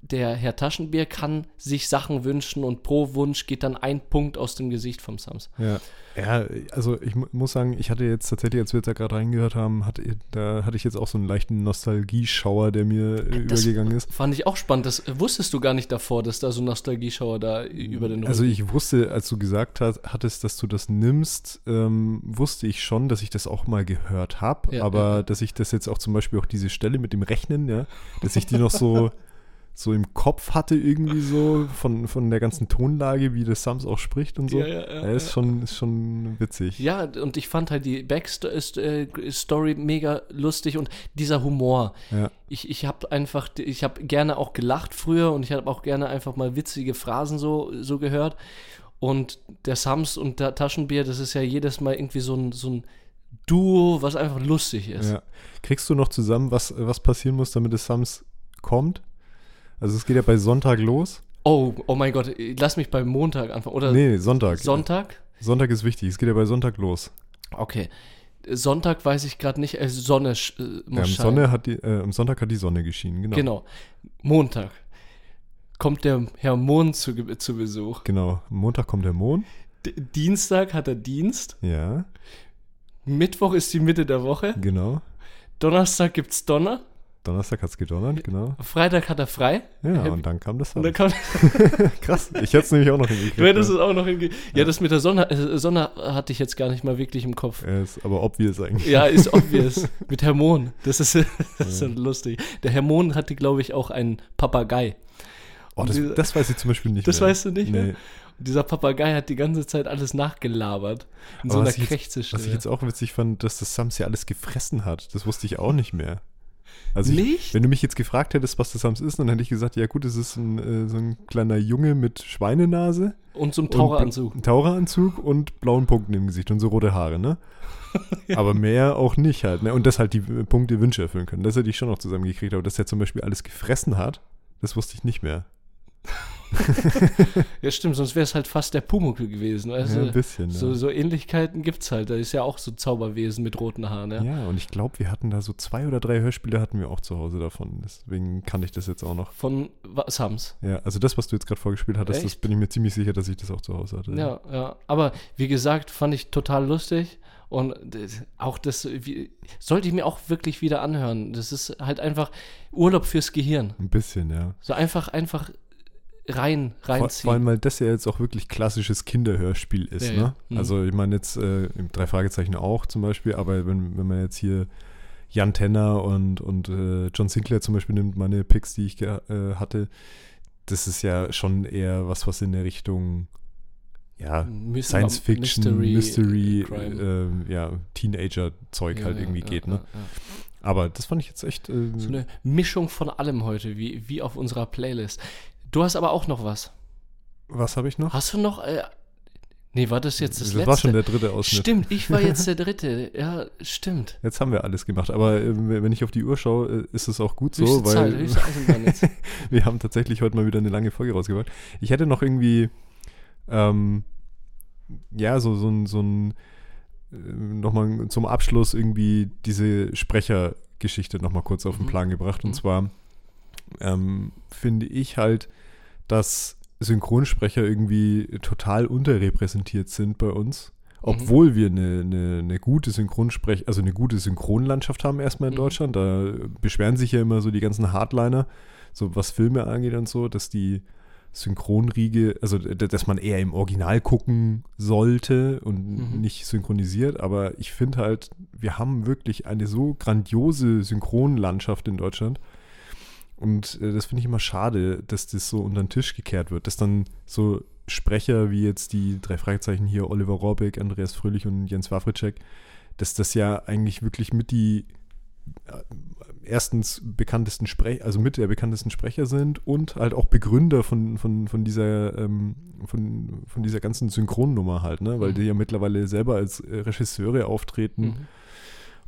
der Herr Taschenbier kann sich Sachen wünschen und pro Wunsch geht dann ein Punkt aus dem Gesicht vom Sams. Ja, ja also ich mu muss sagen, ich hatte jetzt tatsächlich, als wir jetzt da gerade reingehört haben, hatte, da hatte ich jetzt auch so einen leichten Nostalgieschauer, der mir äh, Das übergegangen ist. Fand ich auch spannend. Das äh, wusstest du gar nicht davor, dass da so ein Nostalgieschauer da über den Also Rücken- ich wusste, als du gesagt hast, hattest, dass du das nimmst, ähm, wusste ich schon, dass ich das auch mal gehört habe, Ja, aber ja. dass ich das jetzt auch zum Beispiel auch diese Stelle mit dem Rechnen, ja, dass ich die noch so so im Kopf hatte irgendwie so von, von der ganzen Tonlage, wie das Sams auch spricht und so. Ja, ja, ja, ist, ja. schon, ist schon witzig. Ja, und ich fand halt die Backstory mega lustig und dieser Humor. Ja. Ich, ich habe einfach, ich habe gerne auch gelacht früher und ich habe auch gerne einfach mal witzige Phrasen so, so gehört. Und der Sams und der Taschenbier, das ist ja jedes Mal irgendwie so ein, so ein Duo, was einfach lustig ist. Ja. Kriegst du noch zusammen, was, was passieren muss, damit es Sams kommt? Also es geht ja bei Sonntag los. Oh, oh mein Gott, lass mich beim Montag anfangen. Oder nee, Sonntag. Sonntag? Sonntag ist wichtig. Es geht ja bei Sonntag los. Okay. Sonntag weiß ich gerade nicht, äh, Sonne äh, muss Ja, am. Sonne hat die, äh, am Sonntag hat die Sonne geschienen, genau. Genau. Montag kommt der Herr Mond zu, zu Besuch. Genau. Montag kommt der Mond. D Dienstag hat er Dienst. Ja, Mittwoch ist die Mitte der Woche. genau. Donnerstag gibt's Donner. Donnerstag hat es gedonnert, genau. Freitag hat er frei. Ja, und dann kam das dann kommt Krass, ich hätte es nämlich auch noch hingekriegt. Du hättest ja. es auch noch hingekriegt. Ja, das mit der Sonne, äh, Sonne hatte ich jetzt gar nicht mal wirklich im Kopf. Ja, ist aber obvious eigentlich. Ja, ist obvious. mit Hermon. Das ist, das ist lustig. Der Hermon hatte, glaube ich, auch einen Papagei. Oh, das, dieser- das weiß ich zum Beispiel nicht Das mehr. weißt du nicht nee. mehr? Und dieser Papagei hat die ganze Zeit alles nachgelabert. In so Aber einer was ich, jetzt, Krächzestimme. was ich jetzt auch witzig fand, dass das Sams ja alles gefressen hat. Das wusste ich auch nicht mehr. Also ich, Nicht? wenn du mich jetzt gefragt hättest, was das Sams ist, dann hätte ich gesagt, ja gut, es ist ein, äh, so ein kleiner Junge mit Schweinenase. Und so einem und Taucheranzug. Ein Taucheranzug und blauen Punkten im Gesicht und so rote Haare, ne? Aber mehr auch nicht halt, ne? Und das halt die äh, Punkte Wünsche erfüllen können. Das hätte ich schon noch zusammengekriegt, aber dass er zum Beispiel alles gefressen hat, das wusste ich nicht mehr. Ja, stimmt, sonst wäre es halt fast der Pumuckl gewesen. Weißt Ja, ein bisschen, So, ja. so Ähnlichkeiten gibt's halt. Da ist ja auch so Zauberwesen mit roten Haaren. Ja. Ja, und ich glaube, wir hatten da so zwei oder drei Hörspiele hatten wir auch zu Hause davon. Deswegen kannte ich das jetzt auch noch. Von Sams. Ja, also das, was du jetzt gerade vorgespielt hattest, das Echt? bin ich mir ziemlich sicher, dass ich das auch zu Hause hatte. Ja, ja. Aber wie gesagt, fand ich total lustig. Und das- auch das wie, sollte ich mir auch wirklich wieder anhören. Das ist halt einfach Urlaub fürs Gehirn. Ein bisschen, ja. So einfach, einfach rein, Vor, reinziehen. vor allem, weil das ja jetzt auch wirklich klassisches Kinderhörspiel ist, Ja, ne? ja. Mhm. Also ich meine jetzt äh, im drei Fragezeichen auch zum Beispiel, aber wenn, wenn man jetzt hier Jan Tenner und, und äh, John Sinclair zum Beispiel nimmt, meine Picks, die ich äh, hatte, das ist ja schon eher was, was in der Richtung ja, Mys- Science Fiction, Mystery, Mystery, Crime. ähm, ja, Teenager-Zeug Ja, halt irgendwie geht, ne? Aber das fand ich jetzt echt. Äh, So eine Mischung von allem heute, wie, wie auf unserer Playlist. Du hast aber auch noch was. was habe ich noch? Hast du noch äh, Nee, war das jetzt das, Das letzte? war schon der dritte Ausschnitt. Stimmt, ich war jetzt der dritte. Ja, stimmt. Jetzt haben wir alles gemacht. Aber äh, wenn ich auf die Uhr schaue, äh, ist es auch gut so, Höchste weil Zeit, höchste Eisenbahn jetzt. wir haben tatsächlich heute mal wieder eine lange Folge rausgebracht. Ich hätte noch irgendwie, ähm, ja, so, so ein, so ein äh, nochmal zum Abschluss irgendwie diese Sprechergeschichte nochmal kurz auf den Mhm. Plan gebracht. Und Mhm. zwar ähm, finde ich halt, dass Synchronsprecher irgendwie total unterrepräsentiert sind bei uns. Obwohl wir eine, eine, eine gute Synchronsprech, also eine gute Synchronlandschaft haben erstmal in Mhm. Deutschland. Da beschweren sich ja immer so die ganzen Hardliner, so was Filme angeht und so, dass die Synchronriege, also dass man eher im Original gucken sollte und Mhm. nicht synchronisiert. Aber ich finde halt, wir haben wirklich eine so grandiose Synchronlandschaft in Deutschland. Und äh, das finde ich immer schade, dass das so unter den Tisch gekehrt wird, dass dann so Sprecher wie jetzt die drei Fragezeichen hier, Oliver Rohrbeck, Andreas Fröhlich und Jens Wawritschek, dass das ja eigentlich wirklich mit die äh, erstens bekanntesten Sprecher, also mit der bekanntesten Sprecher sind und halt auch Begründer von, von, von dieser ähm, von, von dieser ganzen Synchronnummer halt, ne? Weil Mhm. die ja mittlerweile selber als äh, Regisseure auftreten. Mhm.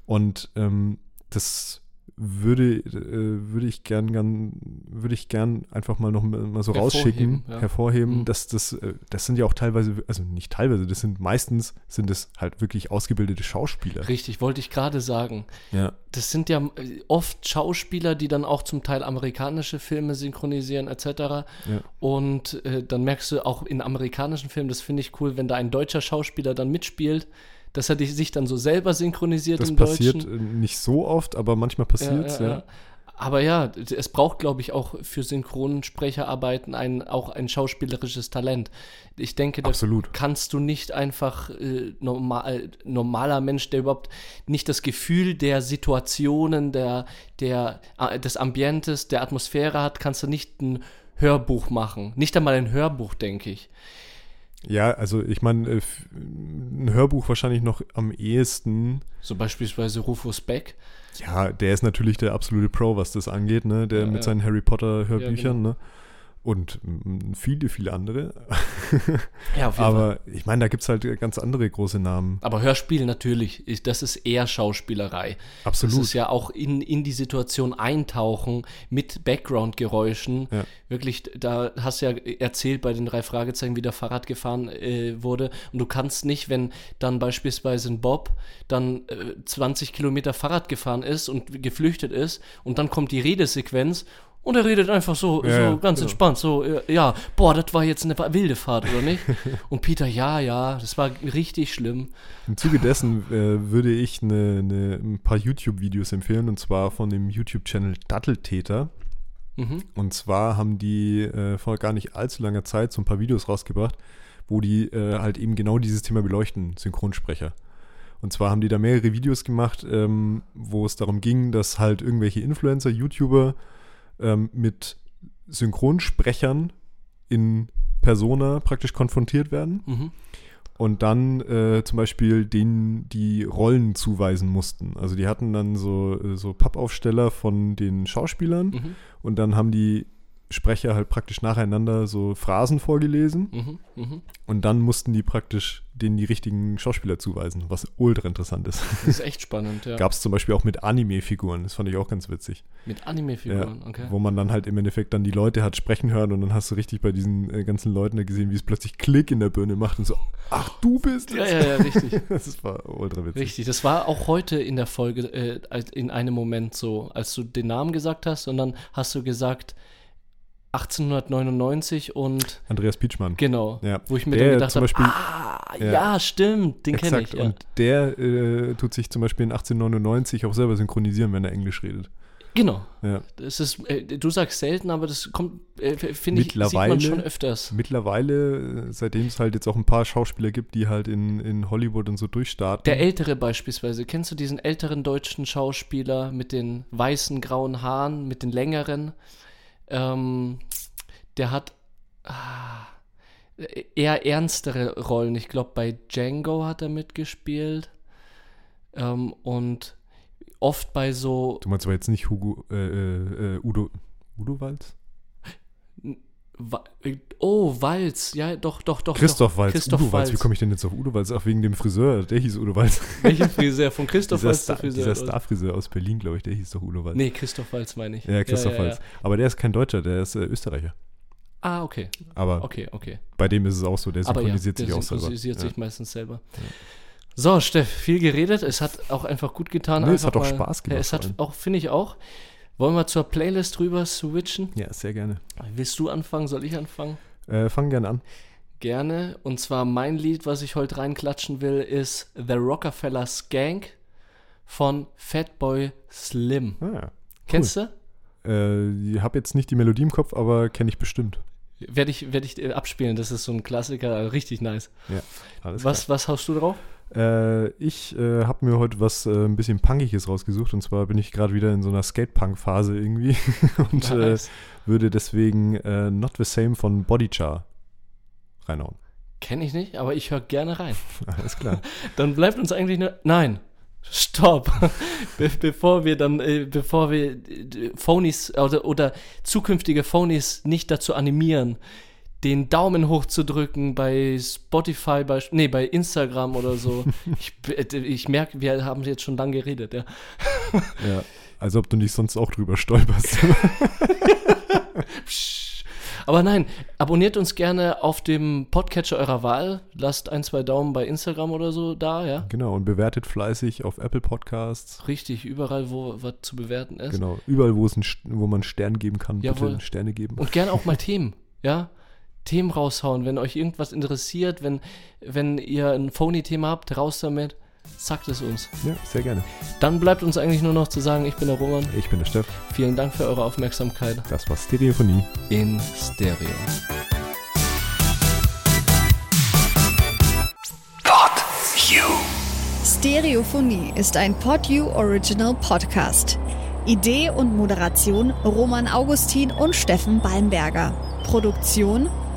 Und ähm, das würde, äh, würde ich gern, gern, würde ich gern einfach mal noch mal so rausschicken, Hervorheben, ja. hervorheben, Mhm. dass das, äh, das sind ja auch teilweise, also nicht teilweise, das sind meistens, sind es halt wirklich ausgebildete Schauspieler. Richtig, wollte ich gerade sagen. Ja. Das sind ja äh, oft Schauspieler, die dann auch zum Teil amerikanische Filme synchronisieren etc. Ja. Und äh, dann merkst du auch in amerikanischen Filmen, das finde ich cool, wenn da ein deutscher Schauspieler dann mitspielt, dass er sich dann so selber synchronisiert Das im passiert Deutschen. äh, nicht so oft, aber manchmal passiert es, ja. Aber ja, es braucht, glaube ich, auch für Synchronsprecherarbeiten ein, auch ein schauspielerisches Talent. Ich denke, da Absolut. kannst du nicht einfach äh, normal, normaler Mensch, der überhaupt nicht das Gefühl der Situationen, der, der, äh, des Ambientes, der Atmosphäre hat, kannst du nicht ein Hörbuch machen. Nicht einmal ein Hörbuch, denke ich. Ja, also ich meine, äh, ein Hörbuch wahrscheinlich noch am ehesten. So beispielsweise Rufus Beck. Ja, der ist natürlich der absolute Pro, was das angeht, ne? Der Ja, mit ja. seinen Harry Potter Hörbüchern, genau. ne? Und viele, viele andere. Ja, auf jeden Aber ich meine, da gibt es halt ganz andere große Namen. Aber Hörspiel natürlich, das ist eher Schauspielerei. Absolut. Das ist ja auch in, in die Situation eintauchen mit Background-Geräuschen. Ja. Wirklich, da hast du ja erzählt bei den drei Fragezeichen, wie der Fahrrad gefahren äh, wurde. Und du kannst nicht, wenn dann beispielsweise ein Bob dann äh, 20 Kilometer Fahrrad gefahren ist und geflüchtet ist und dann kommt die Redesequenz und er redet einfach so, Ja, so ganz genau. entspannt, so, ja, boah, das war jetzt eine wilde Fahrt, oder nicht? Und Peter, ja, ja, das war richtig schlimm. Im Zuge dessen äh, würde ich ne, ne, ein paar YouTube-Videos empfehlen, und zwar von dem YouTube-Channel Datteltäter. Mhm. Und zwar haben die äh, vor gar nicht allzu langer Zeit so ein paar Videos rausgebracht, wo die äh, halt eben genau dieses Thema beleuchten, Synchronsprecher. Und zwar haben die da mehrere Videos gemacht, ähm, wo es darum ging, dass halt irgendwelche Influencer, YouTuber ähm, mit Synchronsprechern in Persona praktisch konfrontiert werden Mhm. und dann äh, zum Beispiel denen die Rollen zuweisen mussten. Also die hatten dann so, äh, so Pappaufsteller von den Schauspielern Mhm. und dann haben die Sprecher halt praktisch nacheinander so Phrasen vorgelesen Mhm, mhm. und dann mussten die praktisch denen die richtigen Schauspieler zuweisen, was ultra interessant ist. Das ist echt spannend, ja. Gab es zum Beispiel auch mit Anime-Figuren, das fand ich auch ganz witzig. Mit Anime-Figuren, Ja, okay. Wo man dann halt im Endeffekt dann die Leute hat sprechen hören und dann hast du richtig bei diesen äh, ganzen Leuten da gesehen, wie es plötzlich Klick in der Birne macht und so, ach du bist Ja, es. ja, ja, richtig. das war ultra witzig. Richtig, das war auch heute in der Folge äh, in einem Moment so, als du den Namen gesagt hast und dann hast du gesagt 1899 und Andreas Pietschmann. Genau, Ja. wo ich mir Der dann gedacht habe, ah, ja, stimmt, den kenne ich. Ja. Und der äh, tut sich zum Beispiel in 1899 auch selber synchronisieren, wenn er Englisch redet. Genau. Ja. Das ist, äh, du sagst selten, aber das kommt, äh, finde ich, sieht man schon öfters. mittlerweile, seitdem es halt jetzt auch ein paar Schauspieler gibt, die halt in, in Hollywood und so durchstarten. Der ältere beispielsweise, kennst du diesen älteren deutschen Schauspieler mit den weißen, grauen Haaren, mit den längeren? Ähm, der hat ah, eher ernstere Rollen. Ich glaube, bei Django hat er mitgespielt. Ähm, und oft bei so. Du meinst aber jetzt nicht Hugo, äh, äh, äh, Udo, Udo Walz? Oh, Walz. Ja, doch, doch, doch. Christoph doch. Walz. Christoph Udo Walz. Wie komme ich denn jetzt auf Udo Walz? Auch wegen dem Friseur. Der hieß Udo Walz. Welcher Friseur? Von Christoph dieser Walz Star, der Friseur? Dieser? Starfriseur aus Berlin, glaube ich. Der hieß doch Udo Walz. Nee, Christoph Walz meine ich. Ja, Christoph ja, ja, Walz. Aber der ist kein Deutscher, der ist äh, Österreicher. Ah, okay. Aber okay, okay. bei dem ist es auch so, der ja, synchronisiert der sich auch selber. synchronisiert sich Ja. meistens selber. So, Steff, viel geredet. Es hat auch einfach gut getan. Nee, es hat auch Spaß gemacht Ja, es hat auch, finde ich auch. Wollen wir zur Playlist rüber switchen? Ja, sehr gerne. Willst du anfangen? Soll ich anfangen? Äh, fang gerne an. Gerne. Und zwar mein Lied, was ich heute reinklatschen will, ist The Rockefeller Skank von Fatboy Slim. Ah, ja. Kennst du? Äh, ich habe jetzt nicht die Melodie im Kopf, aber kenne ich bestimmt. Werde ich, werd ich äh, abspielen. Das ist so ein Klassiker. Richtig nice. Ja, alles was, was haust du drauf? Äh, ich äh, habe mir heute was äh, ein bisschen Punkiges rausgesucht und zwar bin ich gerade wieder in so einer Skate-Punk-Phase irgendwie und Nice. äh, würde deswegen äh, Not the Same von Bodychar reinhauen. Kenne ich nicht, aber ich höre gerne rein. Alles klar. dann bleibt uns eigentlich nur. Nein, stopp. Be bevor wir dann, äh, bevor wir äh, Phonies oder, oder zukünftige Phonies nicht dazu animieren, den Daumen hoch zu drücken bei Spotify, bei, nee, bei Instagram oder so. ich äh, ich merke, wir haben jetzt schon lange geredet, ja. Ja, als ob du nicht sonst auch drüber stolperst. Aber nein, abonniert uns gerne auf dem Podcatcher eurer Wahl. Lasst ein, zwei Daumen bei Instagram oder so da, ja. genau, und bewertet fleißig auf Apple Podcasts. Richtig, überall, wo was zu bewerten ist. Genau, überall, wo, es ein, wo man Stern geben kann, Jawohl. bitte Sterne geben. Und gerne auch mal Themen, ja. Themen raushauen, wenn euch irgendwas interessiert, wenn, wenn ihr ein Phony-Thema habt, raus damit, sagt es uns. Ja, sehr gerne. Dann bleibt uns eigentlich nur noch zu sagen, ich bin der Roman. Ich bin der Steff. Vielen Dank für eure Aufmerksamkeit. Das war Stereophonie. In Stereo. Stereophonie ist ein PodU Original Podcast. Idee und Moderation Roman Augustin und Steffen Balmberger. Produktion